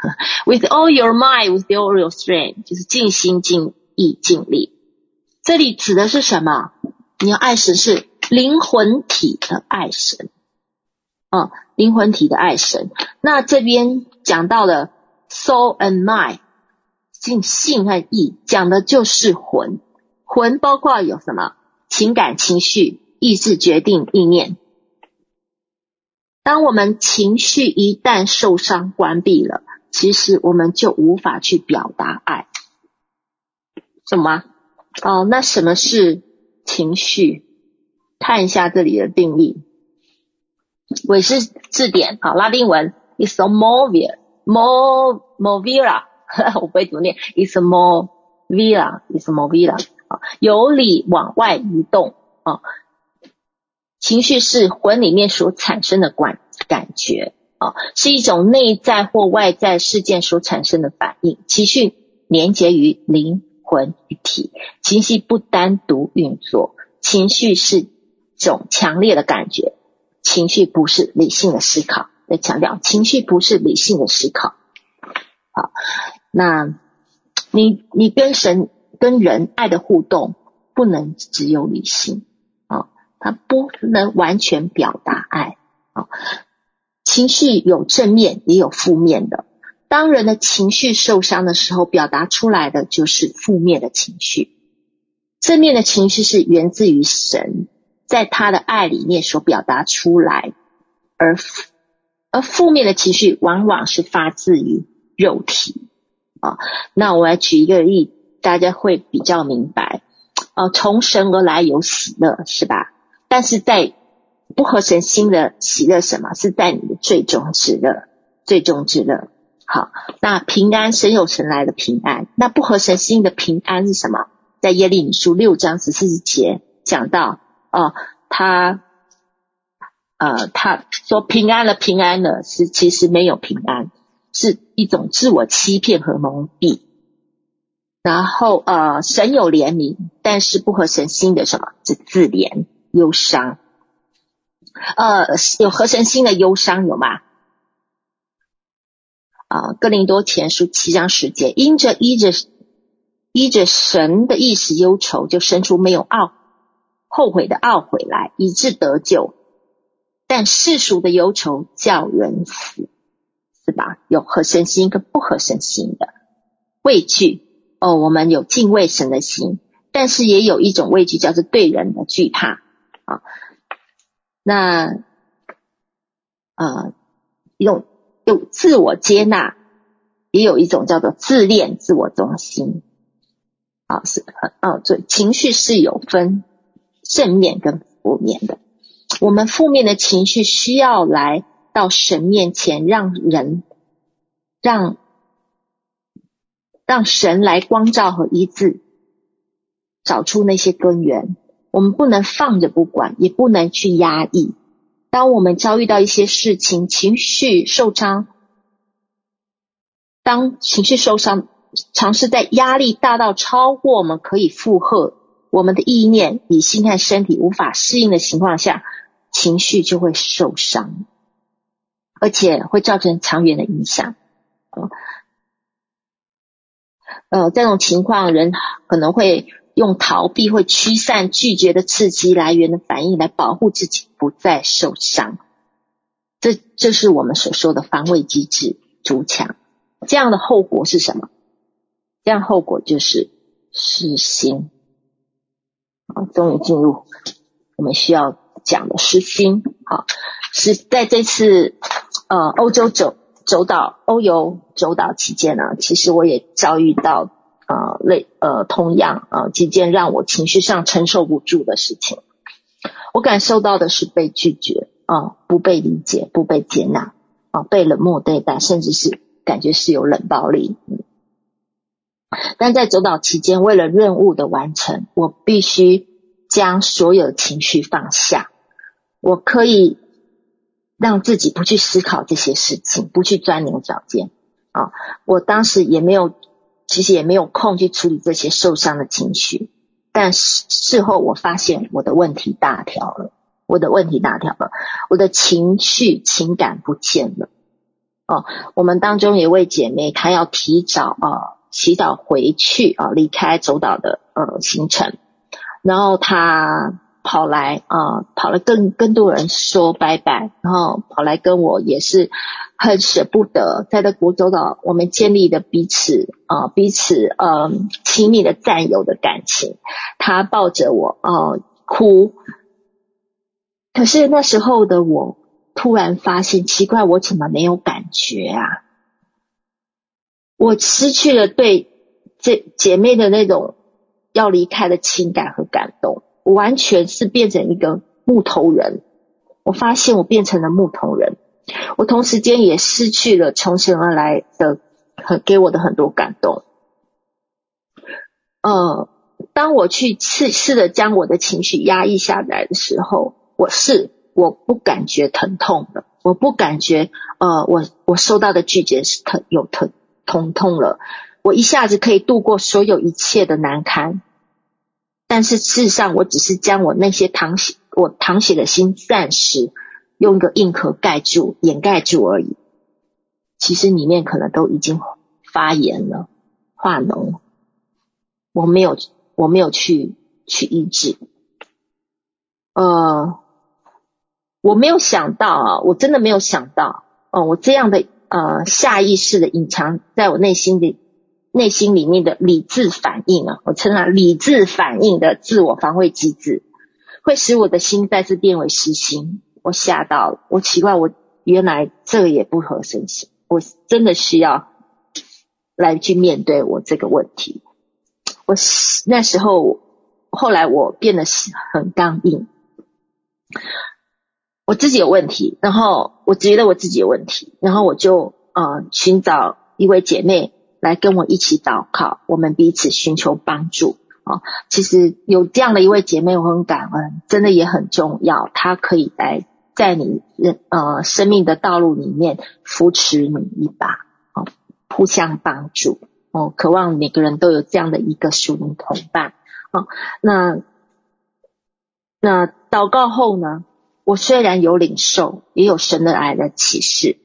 With all your mind, with all your strength，就是尽心、尽意、尽力。这里指的是什么？你要爱神是灵魂体的爱神，啊，灵魂体的爱神。那这边讲到了 soul and mind，尽性和意，讲的就是魂。魂包括有什么？情感、情绪、意志、决定、意念。当我们情绪一旦受伤关闭了，其实我们就无法去表达爱。什么？哦，那什么是情绪？看一下这里的定义。韦氏字典，好，拉丁文，is a movere, mo, movere，我不会读念，is a movia，is a movere，啊，由里往外移动，啊。情绪是魂里面所产生的感感觉啊，是一种内在或外在事件所产生的反应。情绪连结于灵魂与体，情绪不单独运作，情绪是种强烈的感觉，情绪不是理性的思考。再强调，情绪不是理性的思考。好，那你你跟神跟人爱的互动，不能只有理性。它不能完全表达爱啊，情绪有正面也有负面的。当人的情绪受伤的时候，表达出来的就是负面的情绪。正面的情绪是源自于神，在他的爱里面所表达出来，而而负面的情绪往往是发自于肉体啊。那我来举一个例，大家会比较明白啊。从神而来有喜乐，是吧？但是在不合神心的喜乐，什么是在你的最终之乐？最终之乐。好，那平安，神有神来的平安。那不合神心的平安是什么？在耶利米书六章十四节讲到，哦，他，呃，他说平安了，平安了，是其实没有平安，是一种自我欺骗和蒙蔽。然后，呃，神有怜悯，但是不合神心的什么？是自怜。忧伤，呃，有合神心的忧伤有吗？啊、哥林多前书七章十节，因着依着依着神的意思忧愁，就生出没有懊后悔的懊悔来，以致得救。但世俗的忧愁叫人死，是吧？有合神心跟不合神心的畏惧哦，我们有敬畏神的心，但是也有一种畏惧，叫做对人的惧怕。啊那呃一种有自我接纳，也有一种叫做自恋、自我中心。啊，是呃，这情绪是有分正面跟负面的。我们负面的情绪需要来到神面前，让人让让神来光照和医治，找出那些根源。我们不能放着不管，也不能去压抑。当我们遭遇到一些事情，情绪受伤，当情绪受伤，尝试在压力大到超过我们可以负荷，我们的意念、理性和身体无法适应的情况下，情绪就会受伤，而且会造成长远的影响。呃，这种情况，人可能会。用逃避或驱散拒绝的刺激来源的反应来保护自己不再受伤，这这是我们所说的防卫机制筑墙。这样的后果是什么？这样后果就是失心。好，终于进入我们需要讲的失心。好，是在这次呃欧洲走走岛欧游走岛期间呢，其实我也遭遇到。呃，类呃，同样呃，几件让我情绪上承受不住的事情，我感受到的是被拒绝啊、不被理解，不被接纳啊、被冷漠对待，甚至是感觉是有冷暴力。嗯，但在走岛期间，为了任务的完成，我必须将所有情绪放下。我可以让自己不去思考这些事情，不去钻牛角尖啊、我当时也没有。其实也没有空去处理这些受伤的情绪，但事事后我发现我的问题大条了，我的问题大条了，我的情绪情感不见了。哦，我们当中有位姐妹，她要提早啊、呃、提早回去啊、呃、离开走岛的呃行程，然后她跑来啊、跑来跟更多人说拜拜，然后跑来跟我也是。很舍不得，在这国走岛，我们建立的彼此啊、彼此呃亲密的战友的感情。他抱着我啊、呃、哭，可是那时候的我突然发现，奇怪，我怎么没有感觉啊？我失去了对这姐妹的那种要离开的情感和感动，我完全是变成一个木头人。我发现我变成了木头人。我同时间也失去了从神而来的很给我的很多感动。呃，当我去试试着将我的情绪压抑下来的时候，我是我不感觉疼痛的，我不感觉呃，我我受到的拒绝是疼有疼疼痛了，我一下子可以度过所有一切的难堪。但是事实上，我只是将我那些淌血我淌血的心暂时。用一个硬壳盖住、掩盖住而已，其实里面可能都已经发炎了、化脓。我没有，我没有去去医治。呃，我没有想到啊，我真的没有想到，哦、我这样的呃下意识的隐藏在我内心的内心里面的理智反应啊，我称它理智反应的自我防卫机制，会使我的心再次变为实心。我吓到了，我奇怪，我原来这个也不合身心，我真的需要来去面对我这个问题。我那时候，后来我变得很刚硬，我自己有问题，然后我觉得我自己有问题，然后我就呃寻找一位姐妹来跟我一起祷告，我们彼此寻求帮助。啊，其实有这样的一位姐妹，我很感恩，真的也很重要，她可以来。在你人呃生命的道路里面扶持你一把，哦，互相帮助，哦，渴望每个人都有这样的一个属灵同伴，哦，那那祷告后呢，我虽然有领受，也有神的爱的启示，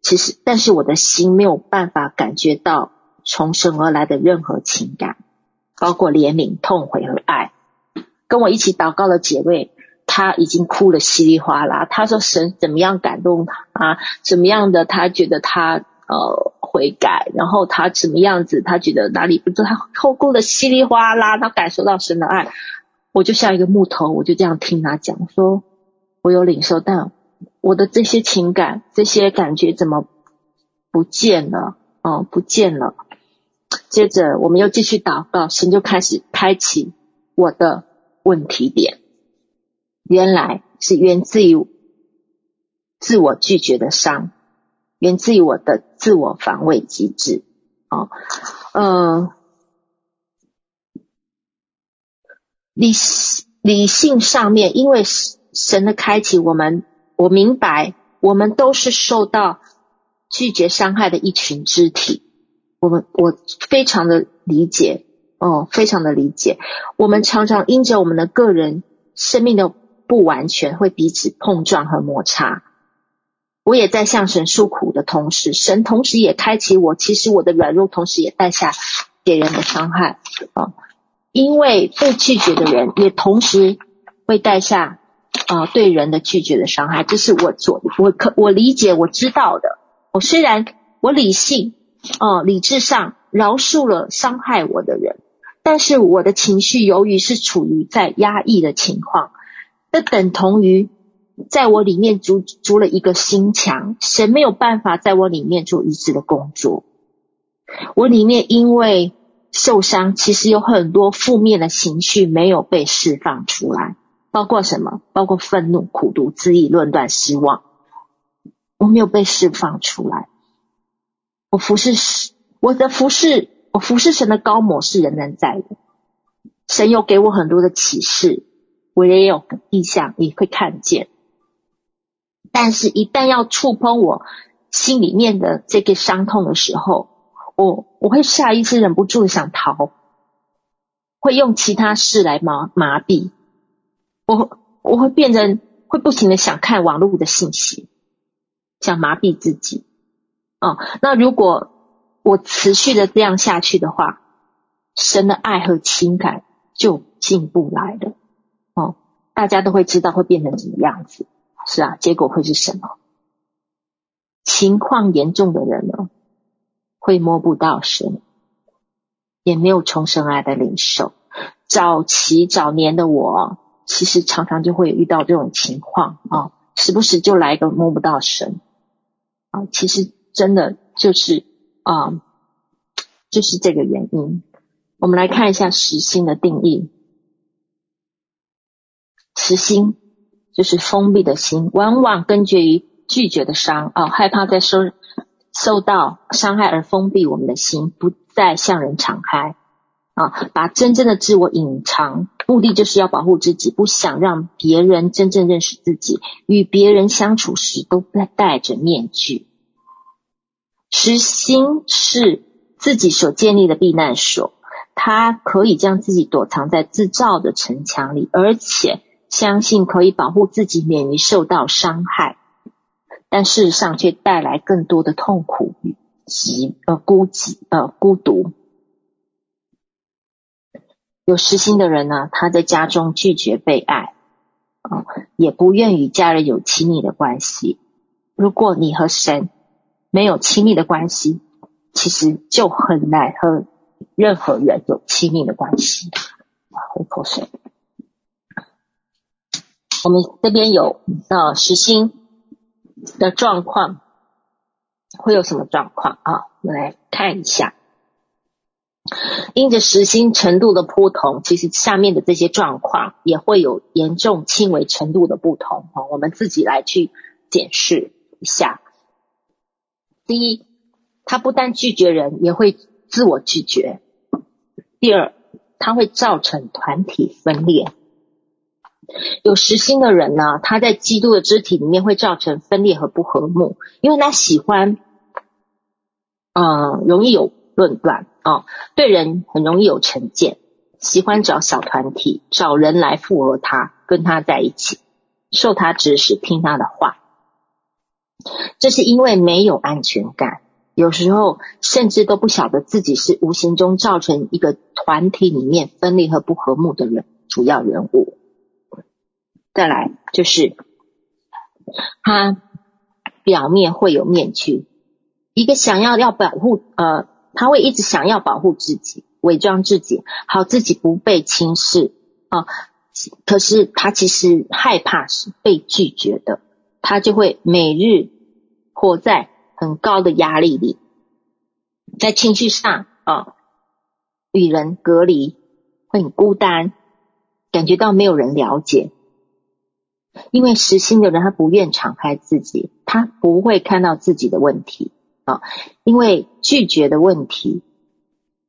其实但是我的心没有办法感觉到从神而来的任何情感，包括怜悯、痛悔和爱。跟我一起祷告的姐妹。他已经哭了稀里哗啦。他说神怎么样感动他啊？怎么样的？他觉得他呃悔改，然后他怎么样子？他觉得哪里不对？他后哭的稀里哗啦。他感受到神的爱，我就像一个木头，我就这样听他讲说，我有领受，但我的这些情感、这些感觉怎么不见了？哦，不见了。接着我们又继续祷告，神就开始开启我的问题点，原来是源自于自我拒绝的伤，源自于我的自我防卫机制。哦，呃，理理性上面，因为神的开启，我们我明白，我们都是受到拒绝伤害的一群肢体。我们我非常的理解，哦，非常的理解。我们常常因着我们的个人生命的不完全，会彼此碰撞和摩擦。我也在向神诉苦的同时，神同时也开启我。其实我的软弱，同时也带下给人的伤害啊。因为被拒绝的人，也同时会带下啊对人的拒绝的伤害。这是我做我可我理解我知道的。我虽然我理性哦理智上饶恕了伤害我的人，但是我的情绪由于是处于在压抑的情况，这等同于。在我里面筑筑了一个心墙，神没有办法在我里面做医治的工作。我里面因为受伤，其实有很多负面的情绪没有被释放出来，包括什么？包括愤怒、苦毒、自义、论断、失望，我没有被释放出来。我服侍，我的服侍，我服侍神的高模是仍然在的。神有给我很多的启示，我也有意向，也会看见。但是，一旦要触碰我心里面的这个伤痛的时候，我我会下意识忍不住想逃，会用其他事来麻麻痹，我我会变成会不停的想看网络的信息，想麻痹自己。哦，那如果我持续的这样下去的话，神的爱和情感就进不来了。哦，大家都会知道会变成什么样子。是啊，结果会是什么？情况严重的人呢，会摸不到神，也没有重生爱的领受。早期早年的我，其实常常就会遇到这种情况啊，时不时就来一个摸不到神啊。其实真的就是啊，就是这个原因。我们来看一下实心的定义，实心。就是封闭的心，往往根绝于拒绝的伤啊、害怕再受受到伤害而封闭我们的心，不再向人敞开啊、把真正的自我隐藏，目的就是要保护自己，不想让别人真正认识自己，与别人相处时都在戴着面具。实心是自己所建立的避难所，它可以将自己躲藏在自造的城墙里，而且。相信可以保护自己免于受到伤害，但事实上却带来更多的痛苦与寂呃孤寂呃孤独。有实心的人呢，他在家中拒绝被爱，啊、也不愿与家人有亲密的关系。如果你和神没有亲密的关系，其实就很难和任何人有亲密的关系。啊，喝口水。我们这边有呃实心的状况，会有什么状况啊？我们来看一下，因着实心程度的不同，其实下面的这些状况也会有严重轻微程度的不同啊。我们自己来去检视一下。第一，他不但拒绝人，也会自我拒绝；第二，他会造成团体分裂。有实心的人呢，他在基督的肢体里面会造成分裂和不和睦，因为他喜欢，嗯、容易有论断啊、对人很容易有成见，喜欢找小团体，找人来附和他，跟他在一起，受他指使，听他的话。这是因为没有安全感，有时候甚至都不晓得自己是无形中造成一个团体里面分裂和不和睦的人，主要人物。再来就是，他表面会有面具，一个想要要保护呃，他会一直想要保护自己，伪装自己，好自己不被轻视啊。可是他其实害怕是被拒绝的，他就会每日活在很高的压力里，在情绪上啊，与人隔离，会很孤单，感觉到没有人了解。因为实心的人，他不愿敞开自己，他不会看到自己的问题啊，因为拒绝的问题，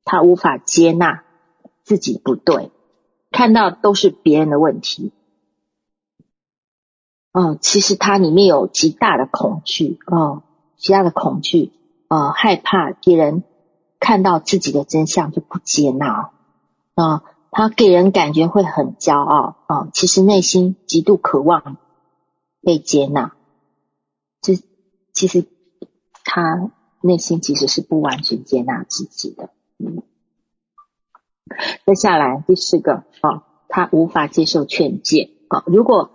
他无法接纳自己不对，看到都是别人的问题。哦，其实他里面有极大的恐惧哦，极大的恐惧，呃，害怕别人看到自己的真相就不接纳啊。他给人感觉会很骄傲啊，其实内心极度渴望被接纳。这其实他内心其实是不完全接纳自己的。嗯，接下来第四个啊，他无法接受劝诫啊。如果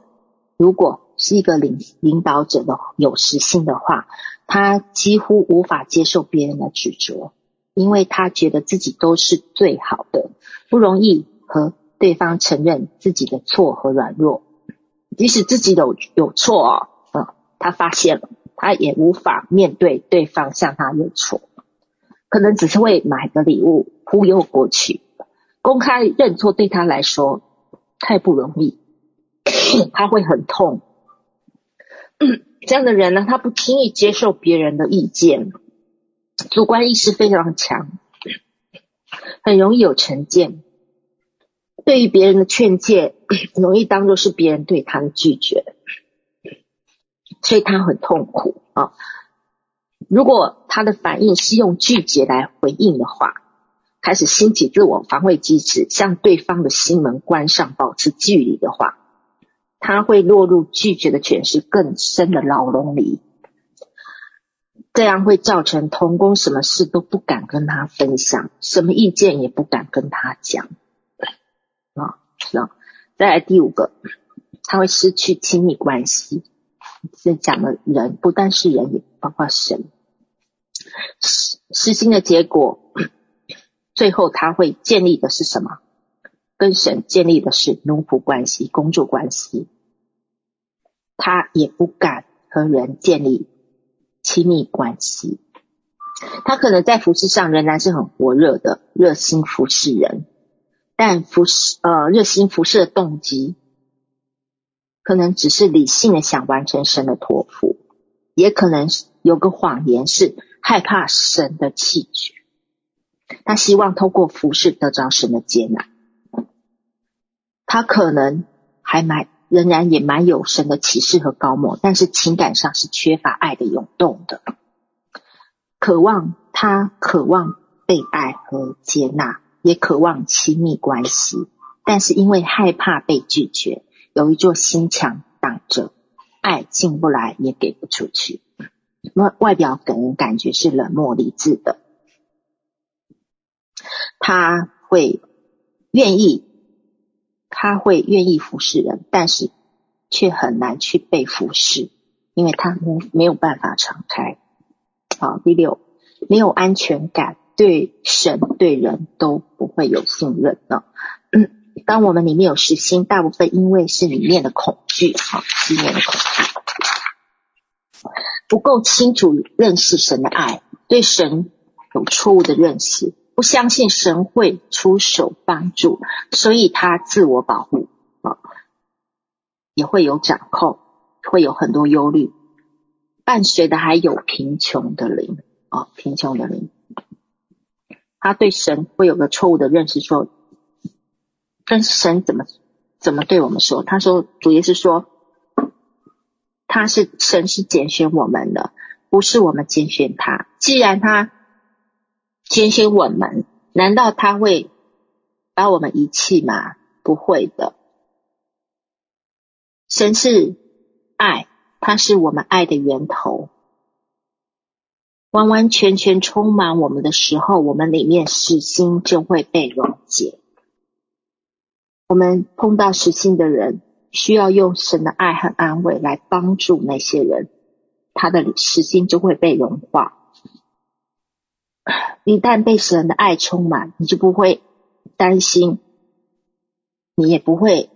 如果是一个领领导者的有实性的话，他几乎无法接受别人的指责。因为他觉得自己都是最好的，不容易和对方承认自己的错和软弱，即使自己有有错哦，嗯，他发现了，他也无法面对对方向他认错，可能只是为买个礼物忽悠过去，公开认错对他来说太不容易，他会很痛。这样的人呢，他不轻易接受别人的意见。主观意识非常强，很容易有成见。对于别人的劝诫，容易当做是别人对他的拒绝，所以他很痛苦啊。如果他的反应是用拒绝来回应的话，开始兴起自我防卫机制，向对方的心门关上，保持距离的话，他会落入拒绝的权势更深的牢笼里。这样会造成童工什么事都不敢跟他分享，什么意见也不敢跟他讲。啊，是啊。再来第五个，他会失去亲密关系。这讲的人不但是人，也包括神。失失心的结果，最后他会建立的是什么？跟神建立的是奴仆关系、工作关系。他也不敢和人建立。亲密关系，他可能在服事上仍然是很火热的，热心服侍人，但服侍呃热心服侍的动机，可能只是理性的想完成神的托付，也可能有个谎言是害怕神的弃绝，他希望透过服事得着神的接纳，他可能还蛮。仍然也蛮有神的启示和膏抹，但是情感上是缺乏爱的涌动的，渴望他渴望被爱和接纳，也渴望亲密关系，但是因为害怕被拒绝，有一座心墙挡着，爱进不来也给不出去。外外表给人感觉是冷漠理智的，他会愿意。他会愿意服侍人，但是却很难去被服侍，因为他没有办法敞开。好，第六，没有安全感，对神对人都不会有信任呢。嗯，当我们里面有实心，大部分因为是里面的恐惧，好，里面的恐惧，不够清楚认识神的爱，对神有错误的认识。不相信神会出手帮助，所以他自我保护啊，也会有掌控，会有很多忧虑，伴随的还有贫穷的灵啊，贫穷的灵，他对神会有个错误的认识，说，跟神怎么怎么对我们说？他说主耶稣说，他是神是拣选我们的，不是我们拣选他。既然他。拣选我们，难道他会把我们遗弃吗？不会的。神是爱，他是我们爱的源头。完完全全充满我们的时候，我们里面实心就会被溶解。我们碰到实心的人，需要用神的爱和安慰来帮助那些人，他的实心就会被融化。一旦被神的爱充满，你就不会担心，你也不会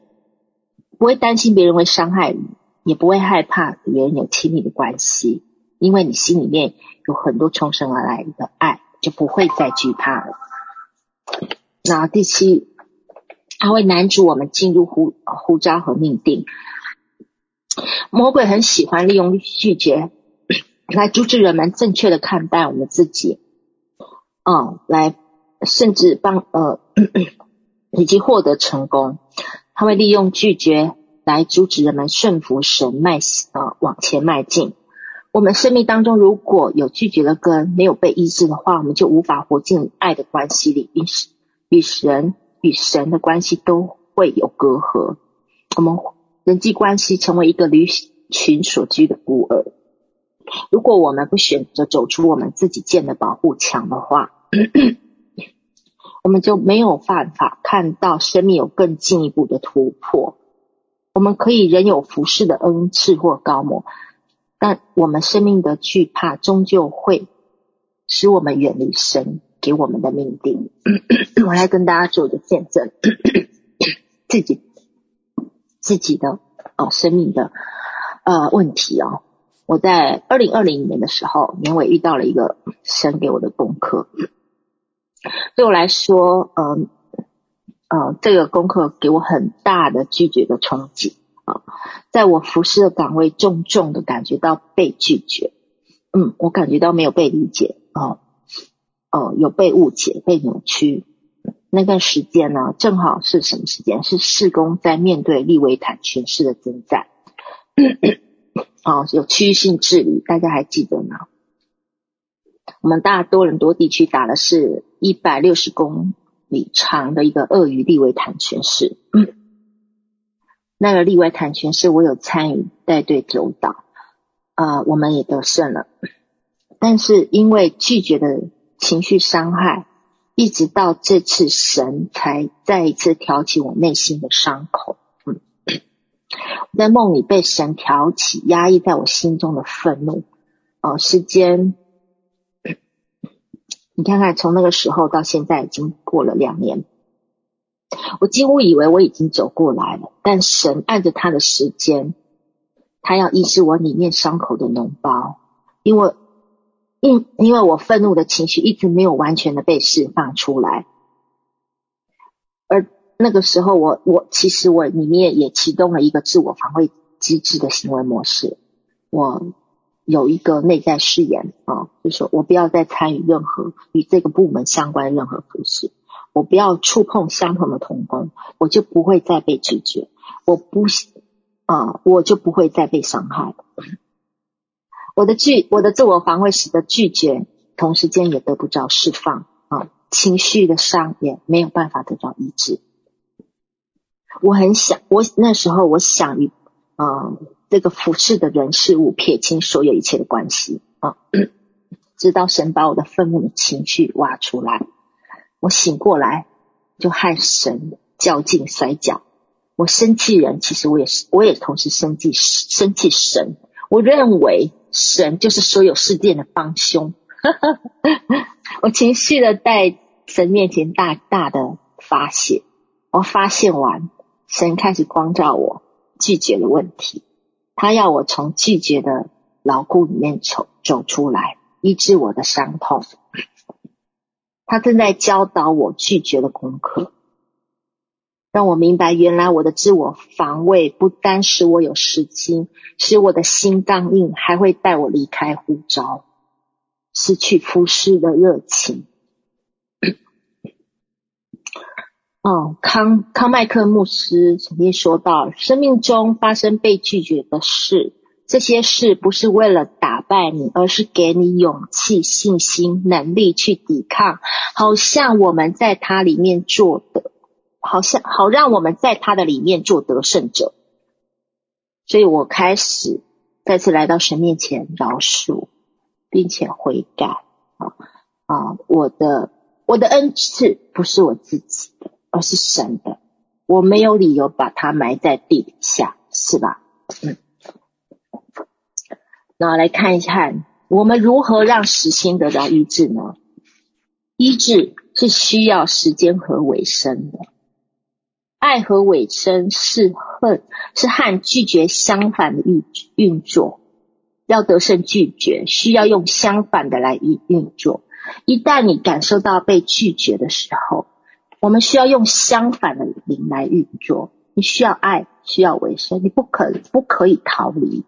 不会担心别人会伤害你，也不会害怕别人有亲密的关系，因为你心里面有很多重生而来的爱，就不会再惧怕了。那第七，他会难阻我们进入呼呼召和命定。魔鬼很喜欢利用拒绝来阻止人们正确的看待我们自己，嗯，来甚至帮呃 以及获得成功。他会利用拒绝来阻止人们顺服神迈呃往前迈进。我们生命当中如果有拒绝的根没有被医治的话，我们就无法活进爱的关系里，与与神与神的关系都会有隔阂。我们。人际关系成为一个离群所居的孤儿。如果我们不选择走出我们自己建的保护墙的话，我们就没有办法看到生命有更进一步的突破。我们可以仍有服侍的恩赐或高模，但我们生命的惧怕终究会使我们远离神给我们的命定。我来跟大家做个见证，自己。自己的哦，生命的呃问题哦，我在二零二零年的时候，年尾遇到了一个神给我的功课。对我来说，嗯呃，呃，这个功课给我很大的拒绝的冲击啊，在我服侍的岗位，重重的感觉到被拒绝。嗯，我感觉到没有被理解哦，哦，有被误解、被扭曲。那段时间呢，正好是什么时间？是事工在面对利维坦权势的征战，哦，有区域性治理，大家还记得吗？我们大多伦多地区打的是一百六十公里长的一个鳄鱼利维坦权势，嗯，那个利维坦权势我有参与带队走导，啊、我们也得胜了，但是因为拒绝的情绪伤害。一直到这次，神才再一次挑起我内心的伤口。嗯，在梦里被神挑起压抑在我心中的愤怒。哦，时间，你看看，从那个时候到现在已经过了两年，我几乎以为我已经走过来了。但神按着他的时间，他要医治我里面伤口的脓包，因为。因因为我愤怒的情绪一直没有完全的被释放出来，而那个时候我我其实我里面也启动了一个自我防卫机制的行为模式，我有一个内在誓言啊，就是说我不要再参与任何与这个部门相关任何服事，我不要触碰相同的同工，我就不会再被拒绝，我不啊，我就不会再被伤害。我的拒，我的自我防卫使得拒绝，同时间也得不着释放啊，情绪的伤也没有办法得到医治。我很想，我那时候我想与啊这个服侍的人事物撇清所有一切的关系啊，直到神把我的愤怒的情绪挖出来，我醒过来就和神较劲摔跤。我生气人，其实我也是，我也同时生气生气神。我认为。神就是所有事件的帮凶，我情绪的在神面前大大的发泄，我发泄完，神开始光照我拒绝了问题，他要我从拒绝的牢固里面走走出来，医治我的伤痛，他正在教导我拒绝的功课。让我明白，原来我的自我防卫不单使我有时间，使我的心刚硬，还会带我离开呼召，失去服事的热情。哦，康康麦克牧师曾经说到，生命中发生被拒绝的事，这些事不是为了打败你，而是给你勇气、信心、能力去抵抗，好像我们在他里面做的。好像好让我们在他的里面做得胜者，所以我开始再次来到神面前饶恕，并且悔改啊啊！我的我的恩赐不是我自己，而是神的，我没有理由把它埋在地底下，是吧？嗯。那来看一看，我们如何让实心得到医治呢？医治是需要时间和尾声的。爱和尾声是恨，是和拒绝相反的运运作。要得胜拒绝，需要用相反的来运运作。一旦你感受到被拒绝的时候，我们需要用相反的灵来运作。你需要爱，需要维生，你不可不可以逃离。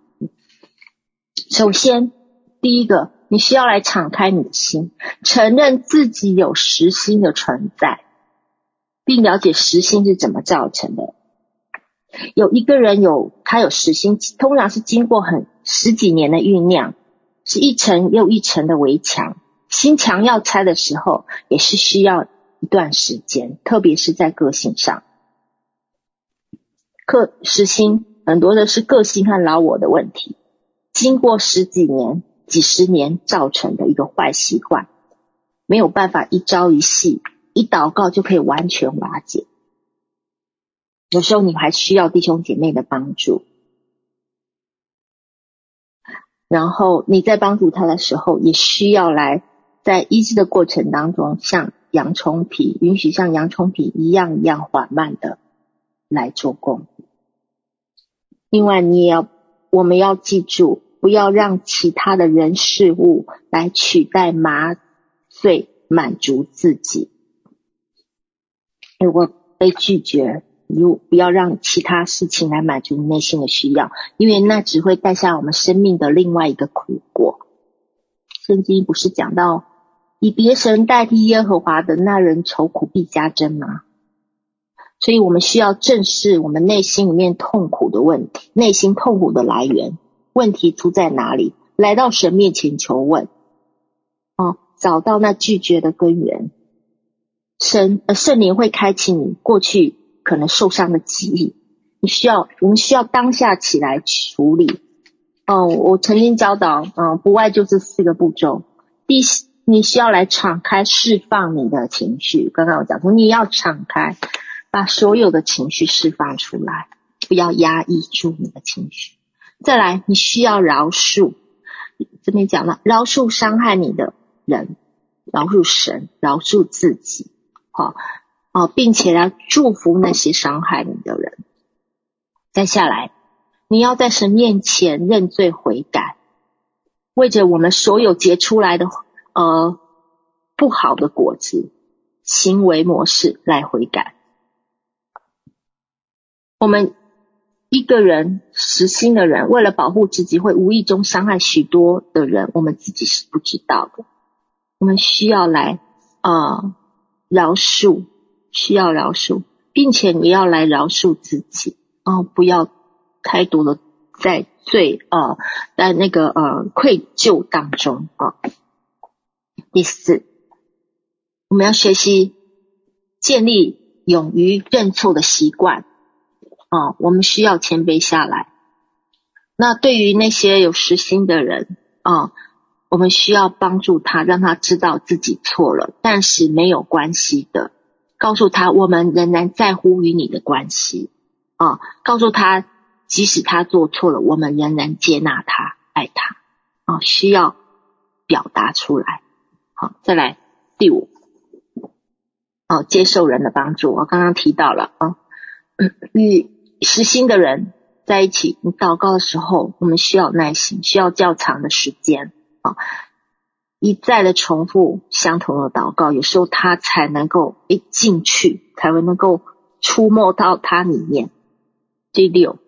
首先，第一个，你需要来敞开你的心，承认自己有实心的存在。并了解实心是怎么造成的。有一个人有他有实心，通常是经过很十几年的酝酿，是一层又一层的围墙。心墙要拆的时候，也是需要一段时间，特别是在个性上。个实心很多的是个性和老我的问题，经过十几年、几十年造成的一个坏习惯，没有办法一朝一夕。一祷告就可以完全瓦解。有时候你还需要弟兄姐妹的帮助，然后你在帮助他的时候，也需要来在医治的过程当中，像洋葱皮，允许像洋葱皮一样一样缓慢的来做工。另外，你也要，我们要记住，不要让其他的人事物来取代麻醉满足自己。如果被拒绝，如不要让其他事情来满足你内心的需要，因为那只会带下我们生命的另外一个苦果。圣经不是讲到以别神代替耶和华的那人愁苦必加增吗？所以我们需要正视我们内心里面痛苦的问题，内心痛苦的来源，问题出在哪里？来到神面前求问，哦，找到那拒绝的根源。神呃，圣灵会开启你过去可能受伤的记忆，你需要，我们需要当下起来处理。哦，我曾经教导，嗯，不外就这四个步骤。第，你需要来敞开释放你的情绪。刚刚我讲说，你要敞开，把所有的情绪释放出来，不要压抑住你的情绪。再来，你需要饶恕。这边讲了，饶恕伤害你的人，饶恕神，饶恕自己。好，哦，并且要祝福那些伤害你的人。再下来，你要在神面前认罪悔改，为着我们所有结出来的呃不好的果子、行为模式来悔改。我们一个人实心的人，为了保护自己，会无意中伤害许多的人，我们自己是不知道的。我们需要来啊。呃饶恕，需要饶恕，并且你要来饶恕自己哦，不要太多的在罪啊，在那个呃愧疚当中啊。第四，我们要学习建立勇于认错的习惯啊，我们需要谦卑下来。那对于那些有实心的人啊。我们需要帮助他，让他知道自己错了，但是没有关系的。告诉他，我们仍然在乎与你的关系啊。告诉他，即使他做错了，我们仍然接纳他，爱他啊。需要表达出来。好，再来第五，哦，接受人的帮助。我刚刚提到了啊，与实心的人在一起，你祷告的时候，我们需要耐心，需要较长的时间。啊，一再的重复相同的祷告，有时候他才能够一进去，才会能够触摸到他里面。第六，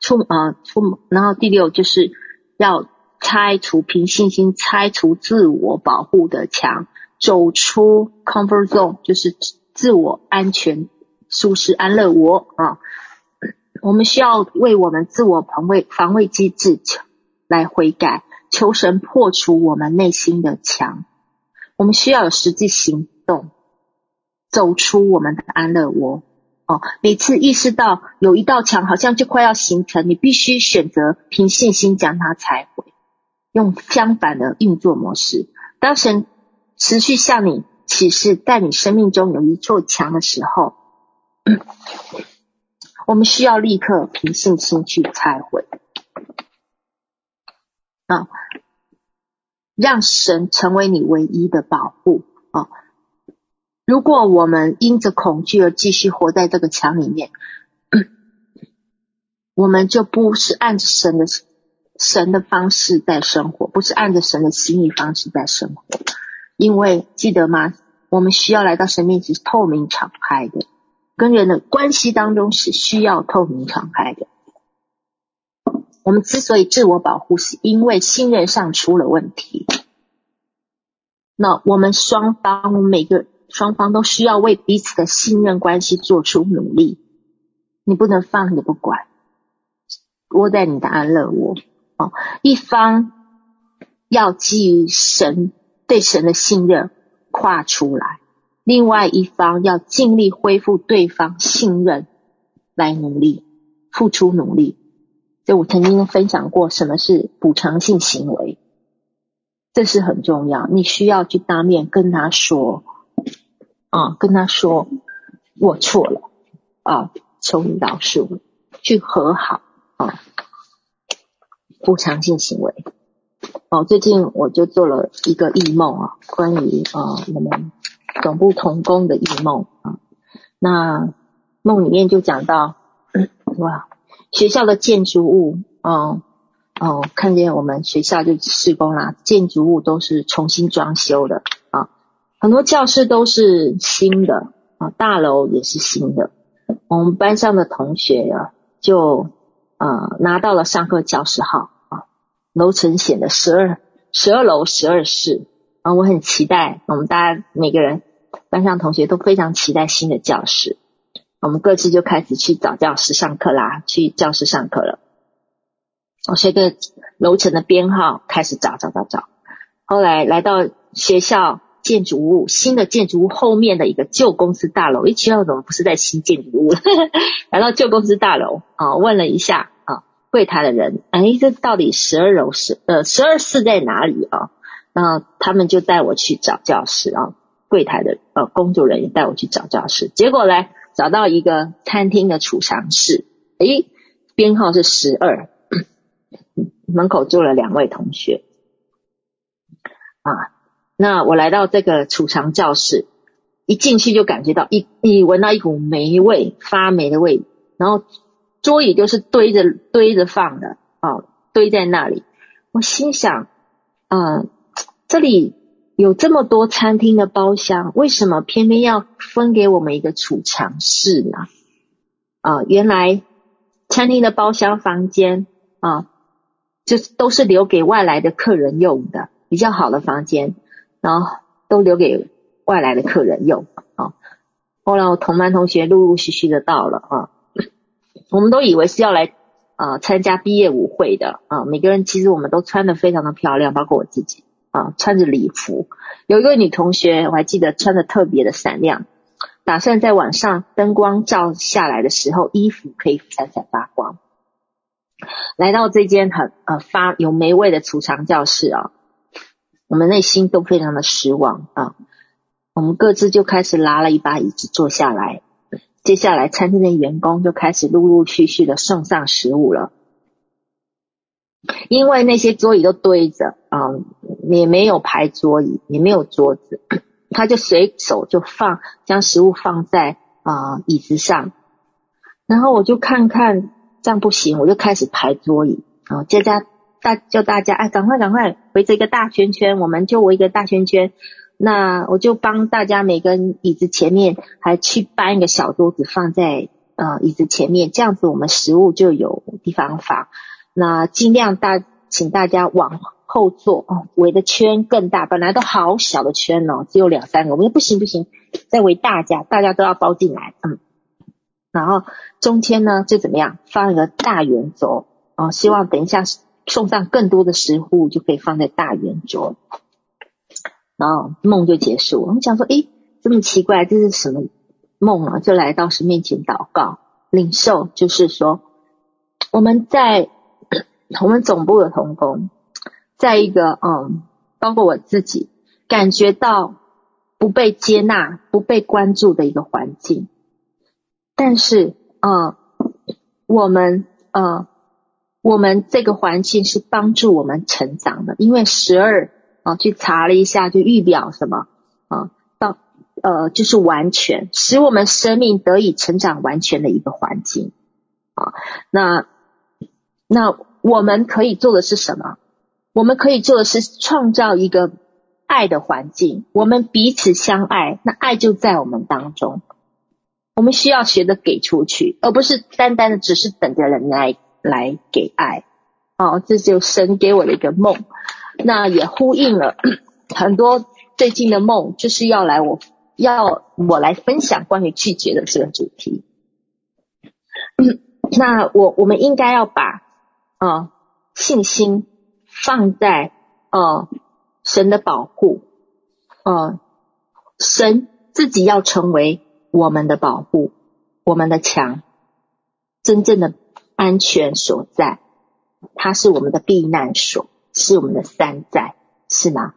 触啊触，然后第六就是要拆除凭信心拆除自我保护的墙，走出 comfort zone，就是自我安全、舒适、安乐窝啊。我们需要为我们自我防卫防卫机制。来悔改，求神破除我们内心的墙。我们需要有实际行动，走出我们的安乐窝。哦，每次意识到有一道墙好像就快要形成，你必须选择凭信心将它拆毁，用相反的运作模式。当神持续向你启示，在你生命中有一座墙的时候，我们需要立刻凭信心去拆毁。啊，让神成为你唯一的保护啊！如果我们因着恐惧而继续活在这个墙里面，我们就不是按着神的神的方式在生活，不是按着神的心意方式在生活。因为记得吗？我们需要来到神面前是透明敞开的，跟人的关系当中是需要透明敞开的。我们之所以自我保护，是因为信任上出了问题。那我们双方，我们每个双方都需要为彼此的信任关系做出努力。你不能放着不管。窝在你的安乐窝哦，一方要基于神对神的信任跨出来，另外一方要尽力恢复对方信任来努力付出努力。就我曾经分享过，什么是补偿性行为，这是很重要。你需要去当面跟他说啊，跟他说我错了啊，求你饶恕，去和好。啊，补偿性行为。哦，最近我就做了一个异梦啊，关于啊我们总部同工的异梦啊。那梦里面就讲到，哇，学校的建筑物，哦哦，看见我们学校就施工啦，建筑物都是重新装修的啊，很多教室都是新的啊，大楼也是新的。我们班上的同学啊，就。呃，拿到了上课教室号，楼层显得十二十二楼十二室啊，我很期待，我们大家每个人班上同学都非常期待新的教室，我们各自就开始去找教室上课啦，去教室上课了。我随着楼层的编号开始找找找找，后来来到学校建筑物新的建筑物后面的一个旧公司大楼，诶，学校怎么不是在新建筑物？来到旧公司大楼啊，问了一下柜台的人，哎，这到底十二楼是呃十二室在哪里啊？那他们就带我去找教室啊，柜台的呃工作人员带我去找教室，结果来找到一个餐厅的储藏室，诶，编号是十二，门口坐了两位同学啊。那我来到这个储藏教室，一进去就感觉到一一闻到一股霉味，发霉的味，然后桌椅就是堆着堆着放的，啊，堆在那里。我心想，嗯、呃，这里有这么多餐厅的包厢，为什么偏偏要分给我们一个储藏室呢？啊、原来餐厅的包厢房间啊、就都是留给外来的客人用的，比较好的房间。然后都留给外来的客人用啊。后来我同班同学陆陆续续的到了啊，我们都以为是要来啊参加毕业舞会的啊。每个人其实我们都穿的非常的漂亮，包括我自己啊，穿着礼服。有一个女同学我还记得穿的特别的闪亮，打算在晚上灯光照下来的时候，衣服可以闪闪发光。来到这间很呃发有霉味的储藏教室啊。我们内心都非常的失望啊！我们各自就开始拉了一把椅子坐下来。接下来，餐厅的员工就开始陆陆续续的送上食物了。因为那些桌椅都堆着啊，也没有排桌椅，也没有桌子，他就随手就放将食物放在啊椅子上。然后我就看看这样不行，我就开始排桌椅啊，接着。大叫大家哎，赶快赶快围着一个大圈圈，我们就围一个大圈圈。那我就帮大家每个椅子前面还去搬一个小桌子放在呃椅子前面，这样子我们食物就有地方放。那尽量大请大家往后坐哦，围的圈更大，本来都好小的圈哦，只有两三个，我说不行不行，再围大家，大家都要包进来，嗯。然后中间呢就怎么样，放一个大圆桌哦，希望等一下。送上更多的食物，就可以放在大圆桌，然后梦就结束。我们想说，诶，这么奇怪，这是什么梦啊？就来到神面前祷告，领受，就是说，我们在 我们总部的同工，在一个嗯，包括我自己，感觉到不被接纳、不被关注的一个环境，但是嗯，我们嗯。我们这个环境是帮助我们成长的，因为十二啊，去查了一下，就预表什么啊？到呃，就是完全，使我们生命得以成长完全的一个环境啊。那那我们可以做的是什么？我们可以做的是创造一个爱的环境，我们彼此相爱，那爱就在我们当中。我们需要学着给出去，而不是单单的只是等着人来来给爱。哦，这就神给我的一个梦，那也呼应了 很多最近的梦，就是要来我要我来分享关于拒绝的这个主题。那我我们应该要把啊、信心放在呃神的保护，呃神自己要成为我们的保护，我们的墙，真正的安全所在。它是我们的避难所，是我们的山寨，是吗？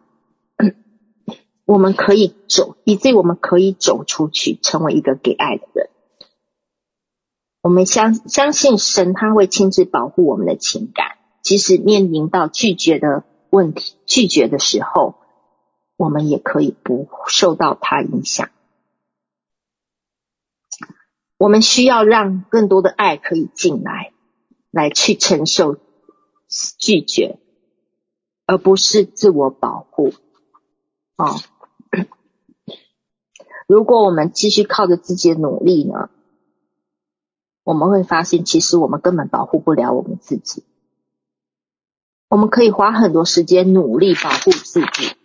我们可以走，以至于我们可以走出去，成为一个给爱的人。我们相相信神，他会亲自保护我们的情感，即使面临到拒绝的问题，拒绝的时候，我们也可以不受到他影响。我们需要让更多的爱可以进来，来去承受。拒绝，而不是自我保护。哦，如果我们继续靠着自己的努力呢，我们会发现，其实我们根本保护不了我们自己。我们可以花很多时间努力保护自己，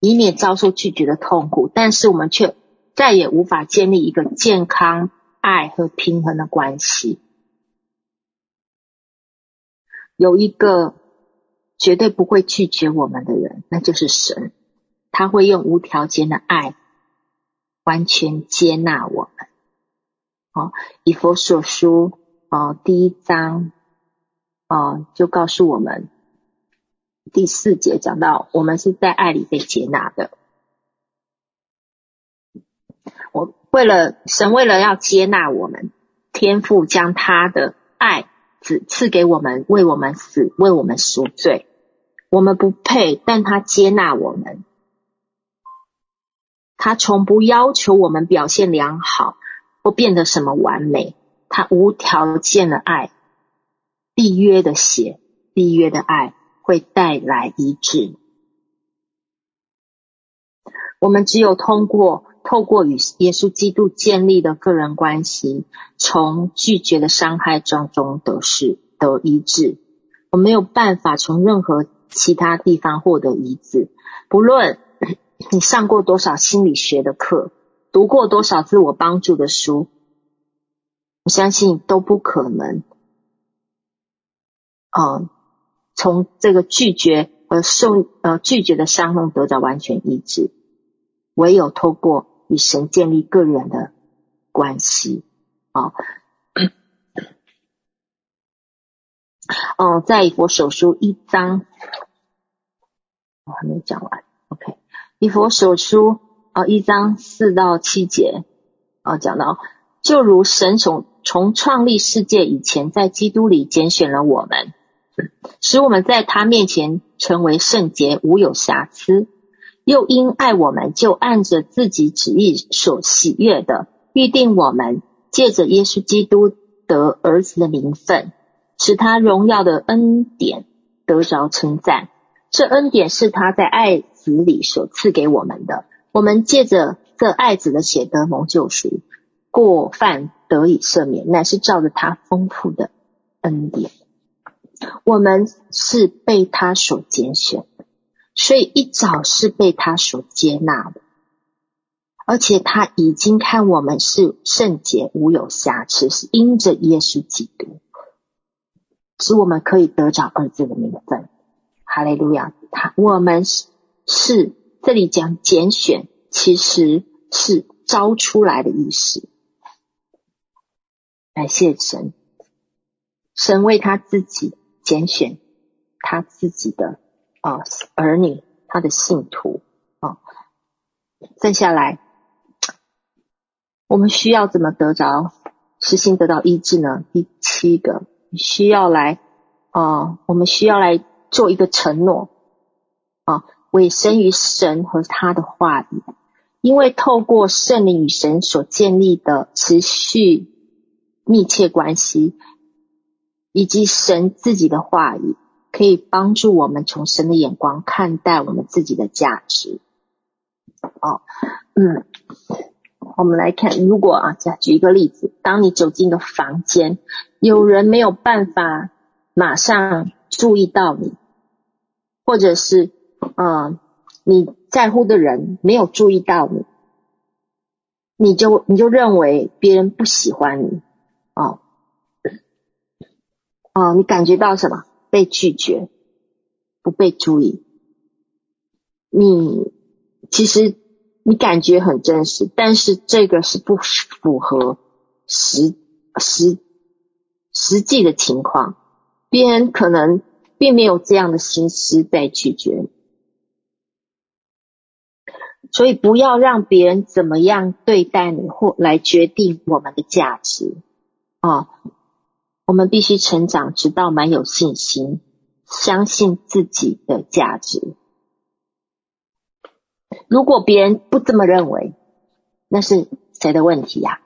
以免遭受拒绝的痛苦，但是我们却再也无法建立一个健康、爱和平衡的关系。有一个绝对不会拒绝我们的人，那就是神。他会用无条件的爱完全接纳我们。哦，以佛所书哦第一章哦就告诉我们，第四节讲到，我们是在爱里被接纳的。我为了神，为了要接纳我们，天父将他的爱。只赐给我们，为我们死，为我们赎罪。我们不配，但他接纳我们。他从不要求我们表现良好或变得什么完美。他无条件的爱，缔约的血，缔约的爱会带来医治。我们只有通过。透过与耶稣基督建立的个人关系，从拒绝的伤害当中得释得医治。我没有办法从任何其他地方获得医治。不论 你上过多少心理学的课，读过多少自我帮助的书，我相信都不可能。呃，从这个拒绝和受呃拒绝的伤痛得到完全医治，唯有透过。与神建立个人的关系，啊，哦，在以弗所书一章，我还没讲完，OK，以佛手书啊一章四到七节啊讲到，就如神从从创立世界以前，在基督里拣选了我们，使我们在他面前成为圣洁，无有瑕疵。又因爱我们，就按着自己旨意所喜悦的预定我们，借着耶稣基督得儿子的名分，使他荣耀的恩典得着称赞。这恩典是他在爱子里所赐给我们的。我们借着这爱子的血得蒙救赎，过犯得以赦免，乃是照着他丰富的恩典。我们是被他所拣选。所以一早是被他所接纳的，而且他已经看我们是圣洁无有瑕疵，是因着耶稣基督，使我们可以得着儿子的名分。哈利路亚！他我们是是这里讲拣选，其实是招出来的意思。感谢神，神为他自己拣选他自己的。啊，儿女，他的信徒啊，剩下来，我们需要怎么得着实心得到医治呢？第七个，需要来啊，我们需要来做一个承诺啊，委身于神和他的话语，因为透过圣灵与神所建立的持续密切关系，以及神自己的话语，可以帮助我们从神的眼光看待我们自己的价值。哦，嗯，我们来看，如果啊，再举一个例子，当你走进一个房间，有人没有办法马上注意到你，或者是，嗯，你在乎的人没有注意到你，你就你就认为别人不喜欢你，哦，哦，你感觉到什么？被拒绝，不被注意，你其实你感觉很真实，但是这个是不符合实实实际的情况，别人可能并没有这样的心思被拒绝，所以不要让别人怎么样对待你，或来决定我们的价值。啊。我们必须成长，直到蛮有信心，相信自己的价值。如果别人不这么认为，那是谁的问题呀？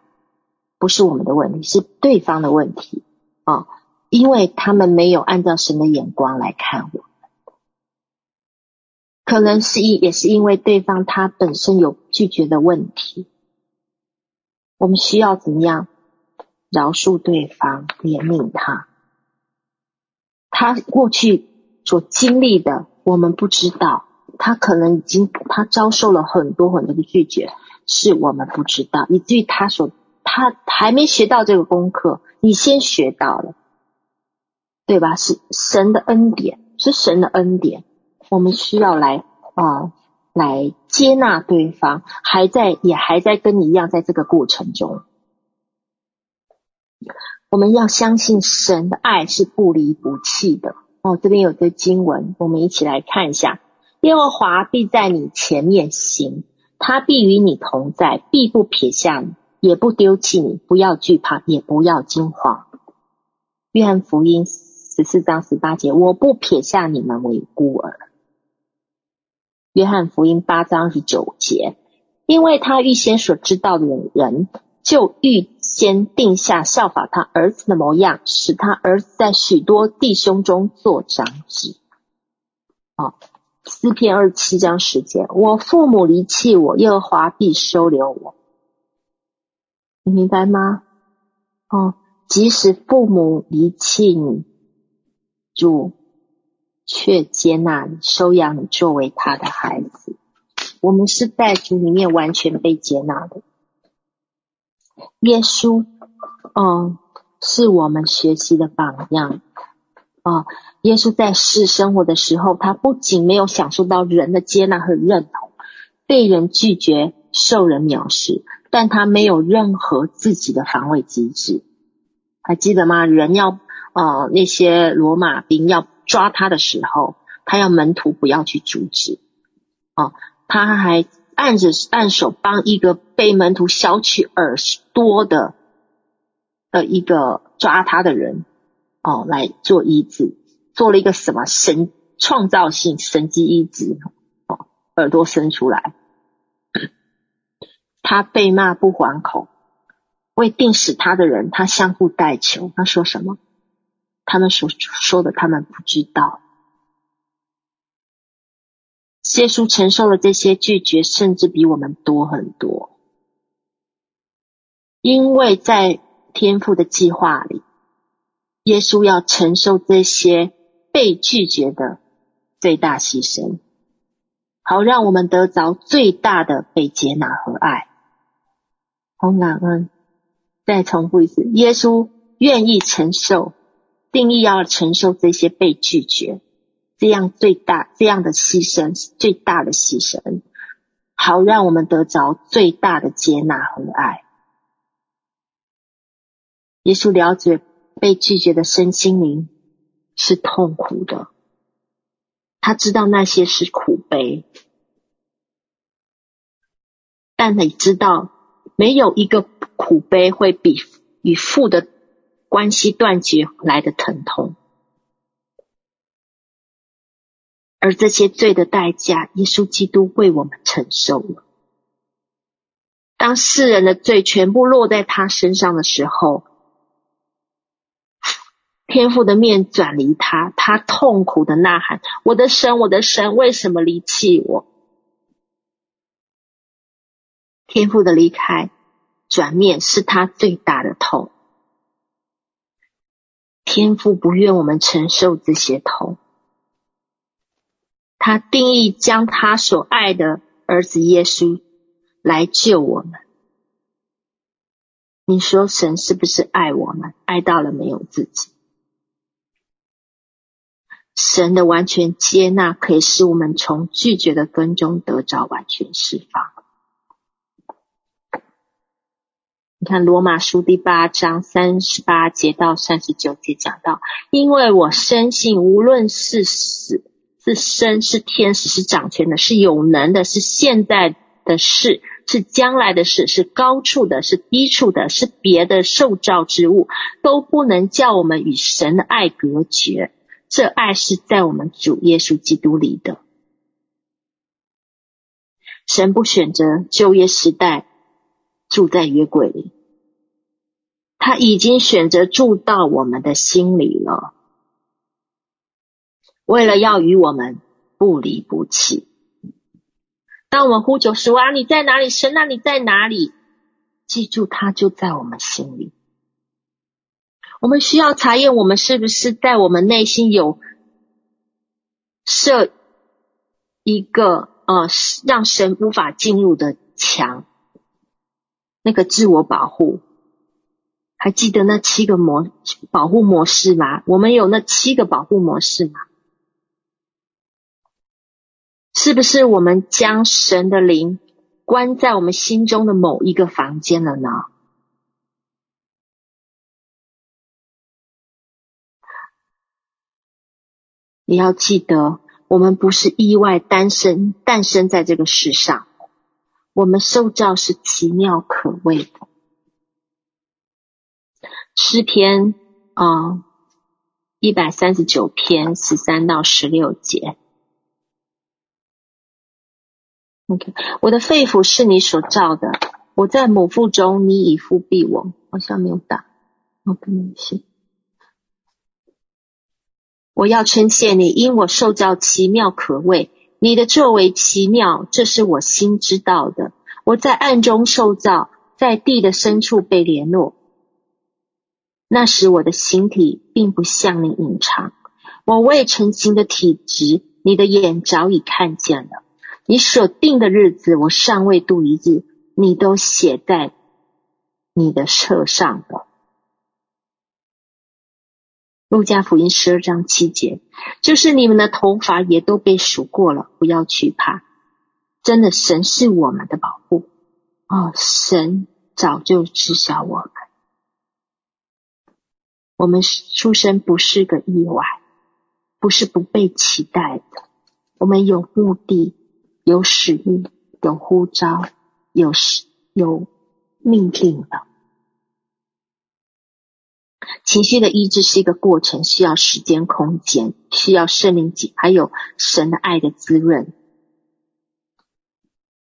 不是我们的问题，是对方的问题啊！因为他们没有按照神的眼光来看我们，可能是因也是因为对方他本身有拒绝的问题。我们需要怎么样？饶恕对方，怜悯他。他过去所经历的，我们不知道。他可能已经他遭受了很多很多的拒绝，是我们不知道。以至于他所他还没学到这个功课，你先学到了，对吧？是神的恩典，是神的恩典。我们需要来啊、呃，来接纳对方，还在也还在跟你一样，在这个过程中。我们要相信神的爱是不离不弃的哦。这边有个经文，我们一起来看一下：耶和华必在你前面行，他必与你同在，必不撇下你，也不丢弃你。不要惧怕，也不要惊慌。约翰福音十四章十八节：我不撇下你们为孤儿。约翰福音八章十九节：因为他预先所知道的人。就预先定下效法他儿子的模样，使他儿子在许多弟兄中做长子。哦，四篇二七章十节，我父母离弃我，耶和华必收留我。你明白吗？哦，即使父母离弃你，主却接纳你，收养你作为他的孩子。我们是在主里面完全被接纳的。耶稣，嗯，是我们学习的榜样。啊，耶稣在世生活的时候，他不仅没有享受到人的接纳和认同，被人拒绝、受人藐视，但他没有任何自己的防卫机制。还记得吗？人要，呃，那些罗马兵要抓他的时候，他要门徒不要去阻止。啊，他还。按着按手帮一个被门徒削去耳朵的的一个抓他的人哦，来做医治，做了一个什么神创造性神迹医治哦，耳朵伸出来，他被骂不还口，为定死他的人，他相互代求，他说什么？他们所说的，他们不知道。耶稣承受了这些拒绝，甚至比我们多很多，因为在天父的计划里，耶稣要承受这些被拒绝的最大牺牲，好让我们得着最大的被接纳和爱。好感恩，再重复一次，耶稣愿意承受，定义要承受这些被拒绝。这样最大，这样的牺牲是最大的牺牲，好让我们得着最大的接纳和爱。耶稣了解被拒绝的身心灵是痛苦的，他知道那些是苦悲，但你知道没有一个苦悲会比与父的关系断绝来的疼痛。而这些罪的代价，耶稣基督为我们承受了。当世人的罪全部落在他身上的时候，天父的面转离他，他痛苦的呐喊：“我的神，我的神，为什么离弃我？”天父的离开、转面是他最大的痛。天父不愿我们承受这些痛，他定义将他所爱的儿子耶稣来救我们。你说神是不是爱我们？爱到了没有自己？神的完全接纳可以使我们从拒绝的根中得着完全释放。你看罗马书第八章三十八节到三十九节讲到，因为我深信，无论是死是生，是天使，是掌权的，是有能的，是现在的事，是将来的事，是高处的，是低处的，是别的受造之物，都不能叫我们与神的爱隔绝。这爱是在我们主耶稣基督里的。神不选择旧约时代。住在约柜里，他已经选择住到我们的心里了。为了要与我们不离不弃，当我们呼求说：“啊，你在哪里？神啊，你在哪里？”记住，他就在我们心里。我们需要查验，我们是不是在我们内心有设一个呃，让神无法进入的墙。那个自我保护，还记得那七个模保护模式吗？我们有那七个保护模式吗？是不是我们将神的灵关在我们心中的某一个房间了呢？你要记得，我们不是意外诞生，诞生在这个世上。我们受造是奇妙可畏的。诗篇啊，一百三十九篇十三到十六节。OK，我的肺腑是你所造的，我在母腹中，你已覆庇我。好像没有打，我不能写。我要称谢你，因我受造奇妙可畏。你的作为奇妙，这是我心知道的。我在暗中受造，在地的深处被联络。那时我的形体并不向你隐藏，我未成形的体质，你的眼早已看见了。你所定的日子，我尚未度一日，你都写在你的册上了。路加福音十二章七节，就是你们的头发也都被数过了，不要惧怕。真的，神是我们的保护哦，神早就知晓我们，我们出生不是个意外，不是不被期待的，我们有目的、有使命、有呼召、有有命令的。情绪的医治是一个过程，需要时间、空间，需要圣灵及还有神的爱的滋润。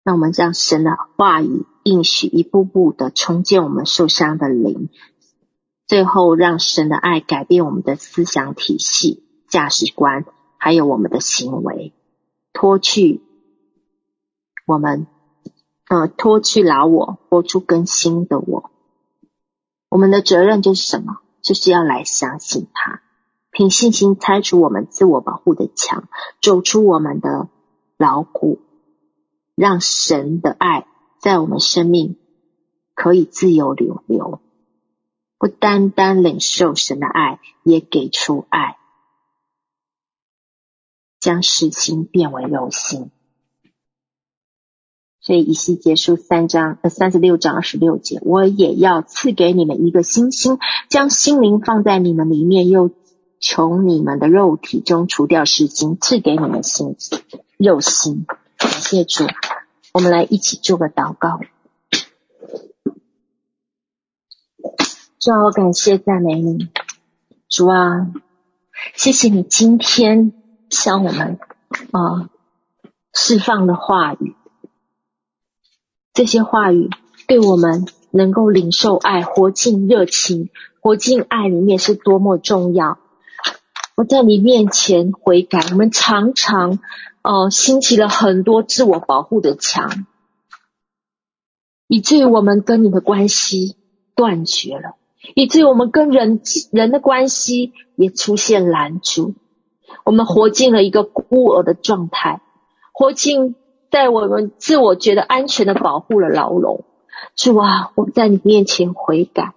那我们让神的话语应许一步步的重建我们受伤的灵，最后让神的爱改变我们的思想体系、价值观，还有我们的行为，脱去我们呃脱去老我，活出更新的我。我们的责任就是什么？就是要来相信他，凭信心拆除我们自我保护的墙，走出我们的牢固，让神的爱在我们生命可以自由流流。不单单领受神的爱，也给出爱，将实心变为肉心。所以以西结书三章呃三十六章二十六节，我也要赐给你们一个新心，将心灵放在你们里面，又从你们的肉体中除掉实心，赐给你们新肉心。感谢主，我们来一起做个祷告。主啊，我感谢赞美你，主啊，谢谢你今天向我们啊释放的话语。这些话语对我们能够领受爱、活进热情、活进爱里面是多么重要。我在你面前悔改，我们常常呃兴起了很多自我保护的墙，以至于我们跟你的关系断绝了，以至于我们跟人人的关系也出现拦阻。我们活进了一个孤儿的状态，活进在我们自我觉得安全的保护了牢笼。主啊，我在你面前悔改，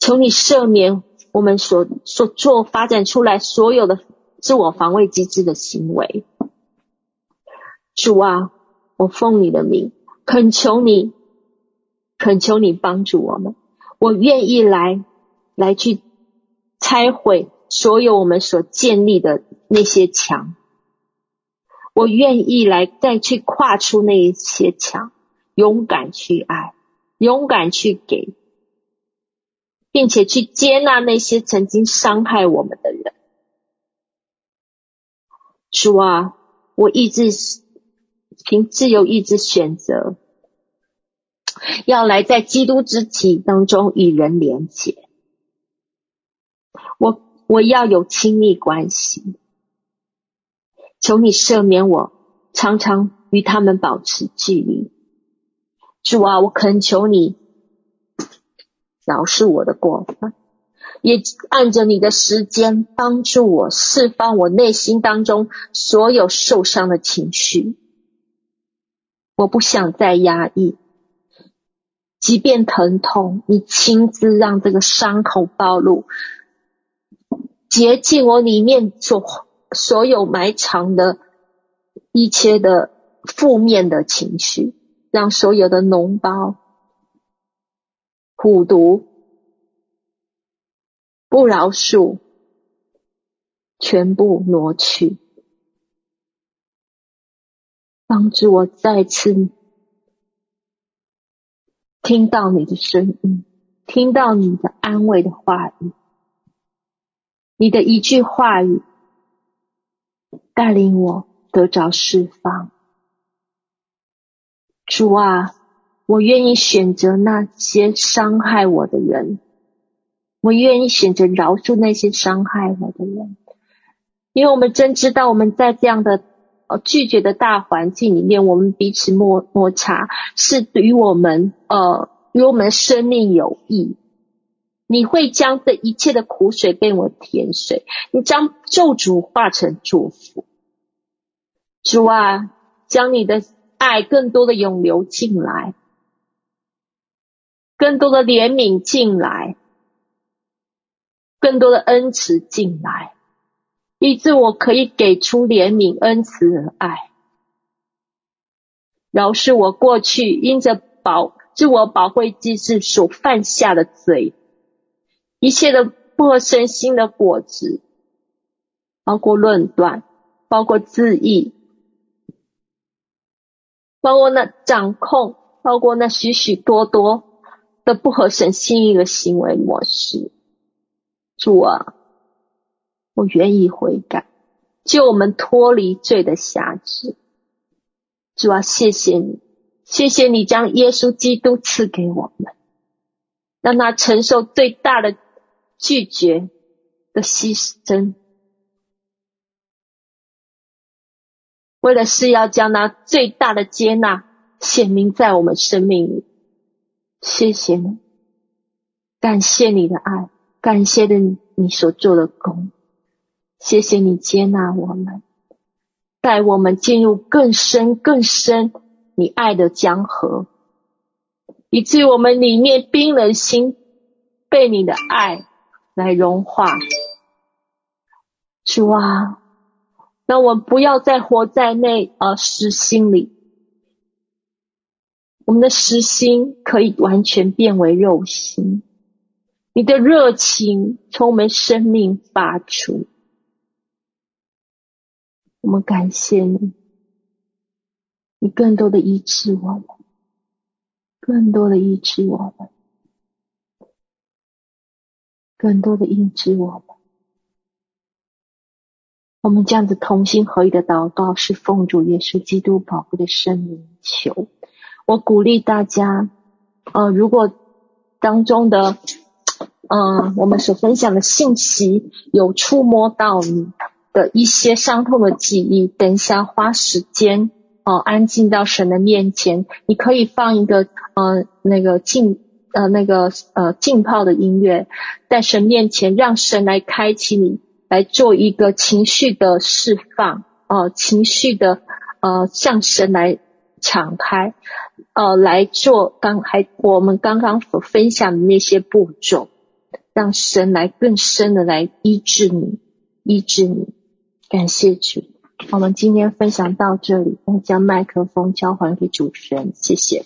求你赦免。我们所所做发展出来所有的自我防卫机制的行为，主啊，我奉你的名，恳求你，恳求你帮助我们。我愿意来来去拆毁所有我们所建立的那些墙，我愿意来再去跨出那一些墙，勇敢去爱，勇敢去给。并且去接纳那些曾经伤害我们的人。主啊，我意志凭自由意志选择，要来在基督肢体当中与人连结。我我要有亲密关系，求你赦免我，常常与他们保持距离。主啊，我恳求你。饶恕我的过犯，也按着你的时间帮助我释放我内心当中所有受伤的情绪。我不想再压抑，即便疼痛，你亲自让这个伤口暴露，洁净我里面所所有埋藏的一切的负面的情绪，让所有的脓包。苦毒、不饶恕，全部挪去，帮助我再次听到你的声音，听到你的安慰的话语，你的一句话语带领我得着释放。主啊。我愿意选择那些伤害我的人，我愿意选择饶恕那些伤害我的人，因为我们真知道我们在这样的呃拒绝的大环境里面，我们彼此摩摩擦是与我们呃与我们生命有益。你会将这一切的苦水变为甜水，你将咒诅化成祝福。主啊，将你的爱更多的涌流进来。更多的怜悯进来，更多的恩慈进来，以致我可以给出怜悯、恩慈和爱。饶恕我过去因着保自我保护机制所犯下的罪，一切的不合身心的果子，包括论断，包括自义，包括那掌控，包括那许许多多。的不合神心意的行为模式，主啊，我愿意悔改，救我们脱离罪的辖制。主啊，谢谢你，谢谢你将耶稣基督赐给我们，让他承受最大的拒绝的牺牲，为了是要将那最大的接纳显明在我们生命里。谢谢你，感谢你的爱，感谢的你，所做的工。谢谢你接纳我们，带我们进入更深更深你爱的江河，以至于我们里面冰冷心被你的爱来融化。主啊，让我们不要再活在那呃实心里。我们的实心可以完全变为肉心，你的热情从我们生命发出，我们感谢你，你更多的医治我们，更多的医治我们，更多的医治我们。我们这样子同心合意的祷告，是奉主耶稣基督宝贵的圣名求。我鼓励大家，呃，如果当中的，嗯、呃，我们所分享的信息有触摸到你的一些伤痛的记忆，等一下花时间哦、呃，安静到神的面前，你可以放一个呃那个浸呃那个呃浸泡的音乐，在神面前，让神来开启你，来做一个情绪的释放哦、呃，情绪的呃向神来敞开。呃，来做刚还我们刚刚所分享的那些步骤，让神来更深的来医治你，医治你。感谢主，我们今天分享到这里，我将麦克风交还给主持人，谢谢。